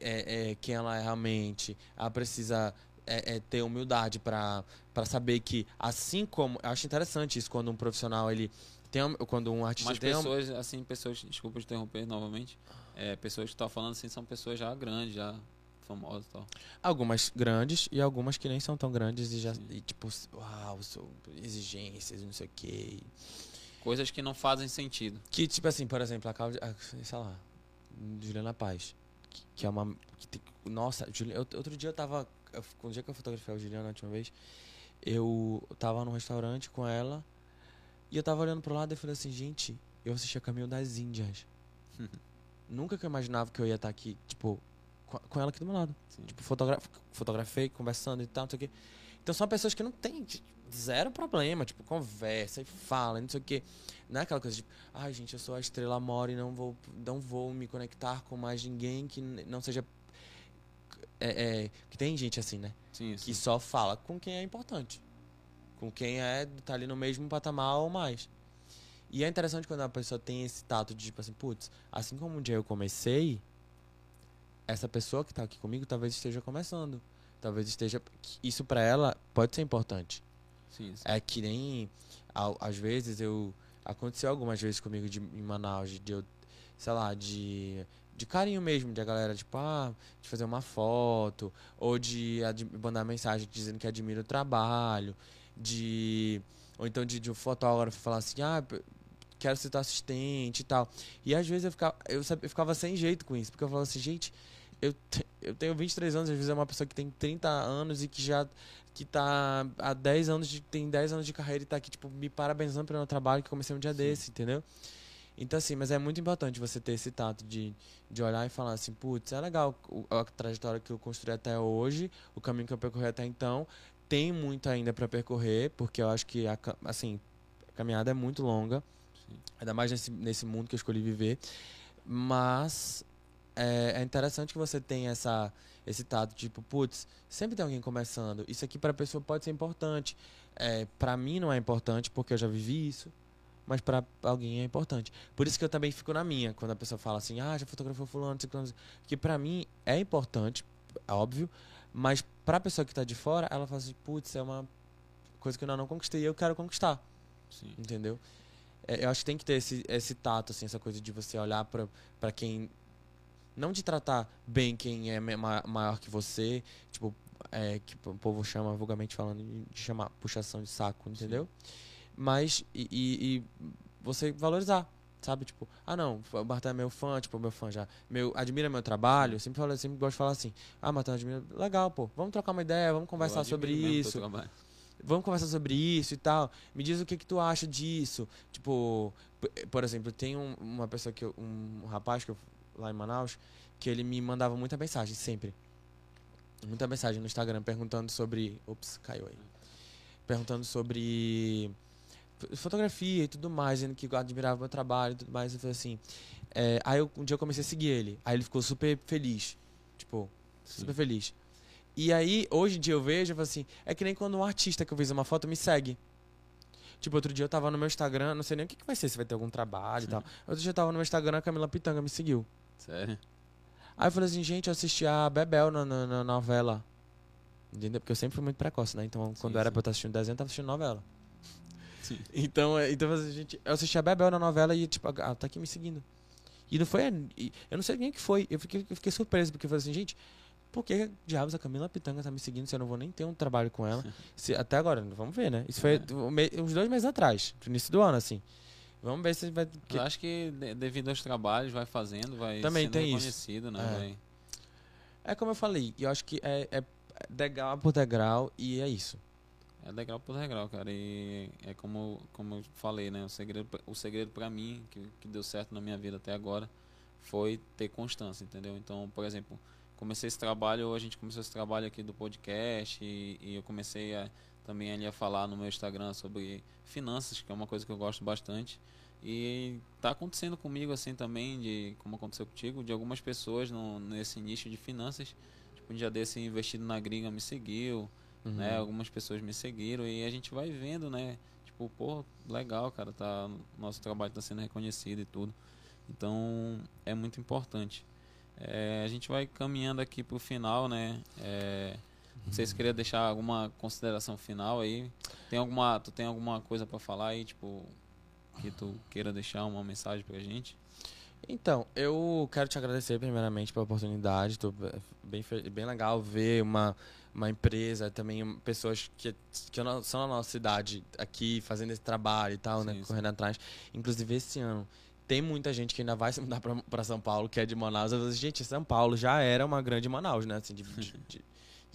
é, é, quem ela é realmente, ela precisa é, é, ter humildade para saber que assim como eu acho interessante isso quando um profissional ele tem um- quando um artista Mas tem um- pessoas, assim, pessoas, desculpa te interromper novamente, é, pessoas que estão falando assim são pessoas já grandes, já famosas e tal. Algumas grandes e algumas que nem são tão grandes e já. E, tipo, uau, exigências não sei o quê. Coisas que não fazem sentido. Que, tipo assim, por exemplo, a Cláudia. Sei lá. Juliana Paz. Que, que é uma. que tem- nossa, Juli- outro dia eu tava. O dia que eu fotografei a Juliana a última vez, eu tava num restaurante com ela. E eu tava olhando pro lado e falei assim, gente, eu assisti a Caminho das Índias. Nunca que eu imaginava que eu ia estar aqui, tipo, com, ela aqui do meu lado. Sim. Tipo, fotogra fotografei, conversando e tal, não sei o quê. Então são pessoas que não têm zero problema, tipo, conversa e fala, não sei o quê. Não é aquela coisa tipo, ai gente, eu sou a estrela mora e não vou, não vou me conectar com mais ninguém que não seja. É, é, que tem gente assim, né? Sim, sim. Que só fala com quem é importante. Com quem é, tá ali no mesmo patamar ou mais. E é interessante quando a pessoa tem esse tato de tipo assim, putz, assim como um dia eu comecei, essa pessoa que tá aqui comigo talvez esteja começando. Talvez esteja. Isso pra ela pode ser importante. sim, sim. É que nem. ao- Às vezes eu. Aconteceu algumas vezes comigo de, em Manaus, de, de eu, sei lá, de. De carinho mesmo, de a galera, tipo, ah, de fazer uma foto, ou de mandar mensagem dizendo que admira o trabalho, de. Ou então de, de um fotógrafo falar assim, ah, quero ser teu assistente e tal. E às vezes eu ficava, eu, eu ficava sem jeito com isso, porque eu falava assim, gente, eu, eu tenho 23 anos, às vezes é uma pessoa que tem 30 anos e que já que tá há 10 anos de, tem 10 anos de carreira e tá aqui tipo me parabenizando pelo meu trabalho que comecei um dia Sim. desse, entendeu? Então assim, mas é muito importante você ter esse tato de, de olhar e falar assim, putz, é legal a trajetória que eu construí até hoje, o caminho que eu percorri até então, tem muito ainda para percorrer, porque eu acho que a, assim, a caminhada é muito longa, Sim. ainda mais nesse, nesse mundo que eu escolhi viver, mas é, é interessante que você tenha essa esse tato, tipo, putz, sempre tem alguém começando. Isso aqui para a pessoa pode ser importante. É, para mim não é importante porque eu já vivi isso, mas para alguém é importante. Por isso que eu também fico na minha quando a pessoa fala assim: "Ah, já fotografou fulano, ciclano", que para mim é importante, é óbvio, mas pra pessoa que tá de fora, ela fala assim, putz, é uma coisa que eu não conquistei e eu quero conquistar. Sim. Entendeu? É, eu acho que tem que ter esse, esse tato, assim, essa coisa de você olhar pra quem. Não de tratar bem quem é ma- maior que você, tipo, é, que o povo chama, vulgarmente falando, de chamar puxação de saco, entendeu? Mas, e, e- e você valorizar, sabe? Tipo, ah não, o Martin é meu fã, tipo, meu fã já, meu, admira meu trabalho, sempre, falo, sempre gosto de falar assim, ah, Martin, admira, legal, pô, vamos trocar uma ideia, vamos conversar sobre isso, vamos conversar sobre isso e tal. Me diz o que que tu acha disso. Tipo, por exemplo, tem um- uma pessoa que eu, um rapaz que eu, lá em Manaus que ele me mandava muita mensagem sempre. Muita mensagem no Instagram perguntando sobre, ops, caiu aí. Perguntando sobre fotografia e tudo mais, dizendo que admirava meu trabalho e tudo mais. Eu falei assim, é, aí eu- um dia eu comecei a seguir ele. Aí ele ficou super feliz. Tipo, Sim. super feliz. E aí, hoje em dia eu vejo, eu falo assim, é que nem quando um artista que eu fiz uma foto me segue. Tipo, outro dia eu tava no meu Instagram, não sei nem o que, que vai ser, se vai ter algum trabalho e tal. Outro dia eu tava no meu Instagram, a Camila Pitanga me seguiu. Sério? Aí eu falei assim, gente, eu assisti a Bebel na, na, na novela. Entendeu? Porque eu sempre fui muito precoce, né? Então, quando Sim, era sim. pra eu estar assistindo desenho, eu tava assistindo novela. Sim. Então, é, então assim, gente, eu assisti a Bebel na novela e, tipo, ela tá aqui me seguindo. E não foi. Eu não sei nem o que foi. Eu fiquei, eu fiquei surpreso, porque eu falei assim, gente, por que diabos a Camila Pitanga tá me seguindo se eu não vou nem ter um trabalho com ela? Se- até agora, vamos ver, né? Isso foi É. uns dois meses atrás, no início do ano, assim. Vamos ver se vai. que- Eu acho que de- devido aos trabalhos, vai fazendo, vai Também sendo tem isso. reconhecido, né? É. É como eu falei, eu acho que é, é degrau por degrau e é isso. É degrau por degrau, cara. E é como, como eu falei, né? O segredo, o segredo para mim, que, que deu certo na minha vida até agora, foi ter constância, entendeu? Então, por exemplo, comecei esse trabalho, a gente começou esse trabalho aqui do podcast e, e eu comecei a, também ali a falar no meu Instagram sobre finanças, que é uma coisa que eu gosto bastante. E tá acontecendo comigo assim também, de como aconteceu contigo, de algumas pessoas no, nesse nicho de finanças. Tipo, um dia desse investido na gringa me seguiu, Uhum. né? Algumas pessoas me seguiram e a gente vai vendo, né? Tipo, pô, legal, cara, tá, nosso trabalho tá sendo reconhecido e tudo. Então, é muito importante. É, a gente vai caminhando aqui pro final, né? É, não sei se queria deixar alguma consideração final aí. Tem alguma, tu tem alguma coisa para falar aí, tipo, que tu queira deixar uma mensagem pra gente? Então, eu quero te agradecer primeiramente pela oportunidade. Tô be- bem, bem legal ver uma, uma empresa, também pessoas que, que são da nossa cidade aqui fazendo esse trabalho e tal, né? Sim, sim. Correndo atrás. Inclusive, esse ano. Tem muita gente que ainda vai se mudar pra- pra São Paulo, que é de Manaus. Falo assim, gente, São Paulo já era uma grande Manaus, né? Assim, de, de- de-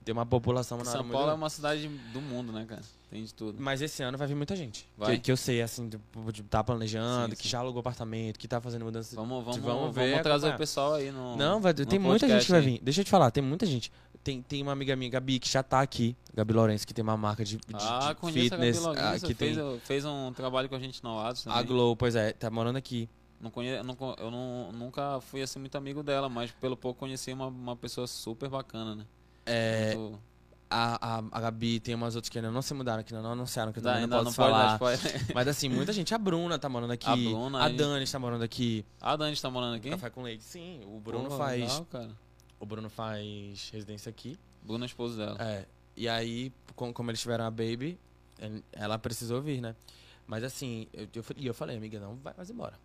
ter uma população São muito Paulo é grande. uma cidade do mundo, né, cara? Tem de tudo. Mas esse ano vai vir muita gente. Vai? Que, que eu sei, assim, de, de tá planejando, Sim, que sim. já alugou apartamento, que tá fazendo mudança. Vamos, vamos, vamos vamos, ver, trazer acompanhar. o pessoal aí no. Não, vai, no tem muita gente que vai vir. Deixa eu te falar, tem muita gente. Tem, tem uma amiga minha, Gabi, que já tá aqui. Gabi Lourenço, que tem uma marca de, de, Ah, de fitness. a Gabi ah, Lourenço, que fez, tem fez um trabalho com a gente no Oasis a também. Glow, pois é, tá morando aqui. Não conhe, não, eu não, nunca fui assim muito amigo dela, mas pelo pouco conheci uma, uma pessoa super bacana, né? É, Muito- a, a, a Gabi tem umas outras que ainda não se mudaram, que ainda não anunciaram, que eu também não ainda posso não pode falar. dar spoiler. Mas assim, muita gente. A Bruna tá morando aqui. A Bruna, a Dani está morando aqui. A Dani tá morando aqui? Café com leite. Sim, o Bruno Pô, faz. legal, cara. O Bruno faz residência aqui. Bruno é esposo dela. É. E aí, com- como eles tiveram a baby, ela precisou vir, né? Mas assim, eu, eu, e eu falei, amiga, não vai mais embora.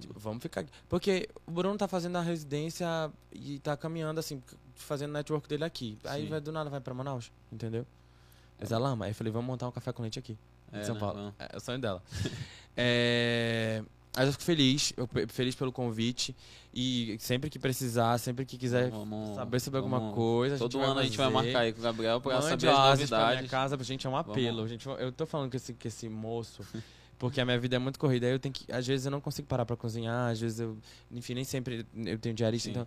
Tipo, vamos ficar aqui. Porque o Bruno tá fazendo a residência e tá caminhando, assim, fazendo network dele aqui. Aí Sim. vai do nada, vai pra Manaus, entendeu? Mas ela ama. Aí eu falei, vamos montar um café com leite aqui, em É, São né? Paulo. É, é o sonho dela. é... Mas eu fico feliz, eu feliz pelo convite. E sempre que precisar, sempre que quiser Vamos- saber sobre alguma vamos- coisa, a Todo vai ano a gente vai marcar aí com o Gabriel pra Mande saber as oásis pra minha novidades. casa, gente, é um apelo. Vamos. Gente, eu tô falando com esse, com esse moço, porque a minha vida é muito corrida. Aí eu tenho que. Às vezes eu não consigo parar pra cozinhar, às vezes eu. Enfim, nem sempre eu tenho diarista, Sim. então.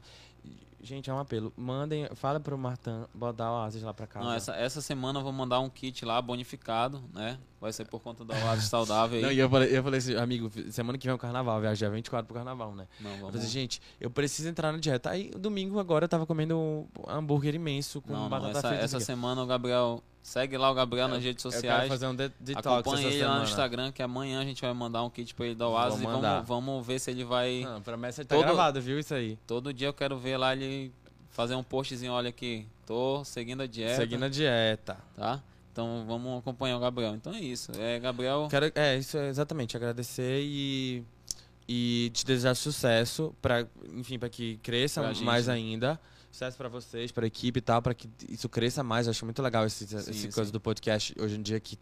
Gente, é um apelo. Mandem, fala pro Martin botar o Oasis lá pra casa. Não, essa, essa semana eu vou mandar um kit lá bonificado, né? Vai ser por conta da Oasis saudável aí. Não, e eu falei, eu falei assim, amigo, semana que vem é o carnaval, viajar 24 pro carnaval, né? Não, Eu vamos... falei assim, gente, eu preciso entrar na dieta. Aí, domingo agora eu tava comendo um hambúrguer imenso com não, não, batata essa, frita. essa semana o Gabriel. Segue lá o Gabriel Eu- nas redes Eu quero sociais. fazer um de detox Acompanhe ele lá no semana. Instagram, que amanhã a gente vai mandar um kit pra ele da Oasis e vamos, vamos ver se ele vai. Não, promessa tá Todo- gravado, viu isso aí? Todo dia eu quero ver lá ele fazer um postzinho, olha aqui, tô seguindo a dieta. Seguindo a dieta. Tá? Então vamos acompanhar o Gabriel. Então é isso. É, Gabriel. Quero, é, isso é exatamente. Agradecer e, e te desejar sucesso para, enfim, para que cresça Pra gente, mais né? ainda. Sucesso para vocês, para a equipe e tal, para que isso cresça mais. Eu acho muito legal esse, esse Sim, coisa sim. do podcast hoje em dia que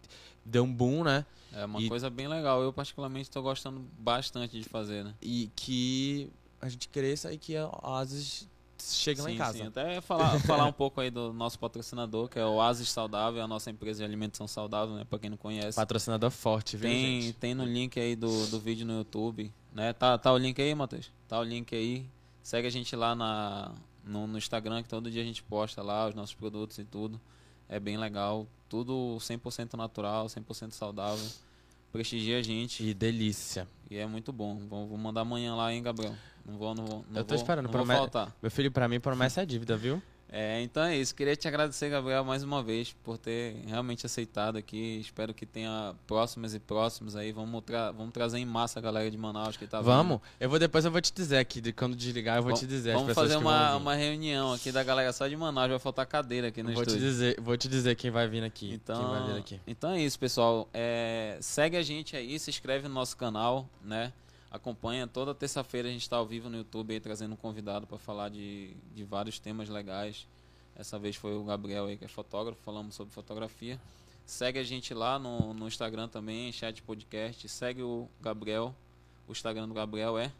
deu um boom, né? É uma E- coisa bem legal. Eu, particularmente, estou gostando bastante de fazer, né? E que a gente cresça e que a Oasis chegue lá em Sim, casa. sim. Até falar, falar um pouco aí do nosso patrocinador, que é o Oasis Saudável, a nossa empresa de alimentação saudável, né? Pra quem não conhece. Patrocinador forte, viu, Tem, gente? tem no link aí do, do vídeo no YouTube, né? Tá, tá o link aí, Matheus? Tá o link aí. Segue a gente lá na, no, no Instagram, que todo dia a gente posta lá os nossos produtos e tudo. É bem legal. Tudo 100% natural, 100% saudável. Prestigia a gente E delícia. e é muito bom. Vou, vou mandar amanhã lá, hein, Gabriel? Não vou, não vou. Não Eu tô vou, esperando, Não faltar. Meu filho, pra mim, promessa é dívida, viu? É, então é isso. Queria te agradecer, Gabriel, mais uma vez por ter realmente aceitado aqui. Espero que tenha próximas e próximos aí. Vamos, tra vamos trazer em massa a galera de Manaus que tá Vamos. Eu vou depois eu vou te dizer aqui, de quando desligar, eu vou te dizer. Vamos fazer uma, uma reunião aqui da galera só de Manaus. Vai faltar cadeira aqui no vou te estúdio. dizer, vou te dizer quem vai vir aqui. Então, Quem vai vir aqui. então é isso, pessoal. É, segue a gente aí, se inscreve no nosso canal, né? Acompanha toda terça-feira a gente está ao vivo no YouTube aí trazendo um convidado para falar de, de vários temas legais. Essa vez foi o Gabriel aí que é fotógrafo, falamos sobre fotografia. Segue a gente lá no, no Instagram também, chat podcast. Segue o Gabriel. O Instagram do Gabriel é.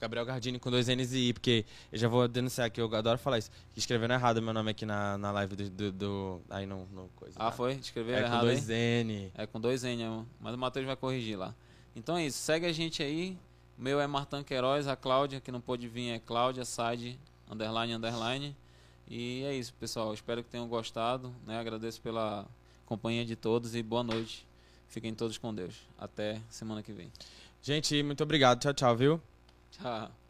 Gabriel Gardini com dois N's e I, porque eu já vou denunciar aqui, eu adoro falar isso. Que escrevendo errado meu nome aqui na, na live do, do, do- Aí no, no coisa. Ah, tá? foi? Escreveu É com errado aí? dois N. É com dois N, é, mas o Matheus vai corrigir lá. Então é isso, segue a gente aí. O meu é Martan Queiroz, a Cláudia, que não pôde vir, é Cláudia Side, underline, underline. E é isso, pessoal. Espero que tenham gostado. Né? Agradeço pela companhia de todos e boa noite. Fiquem todos com Deus. Até semana que vem. Gente, muito obrigado. Tchau, tchau, viu? Tchau.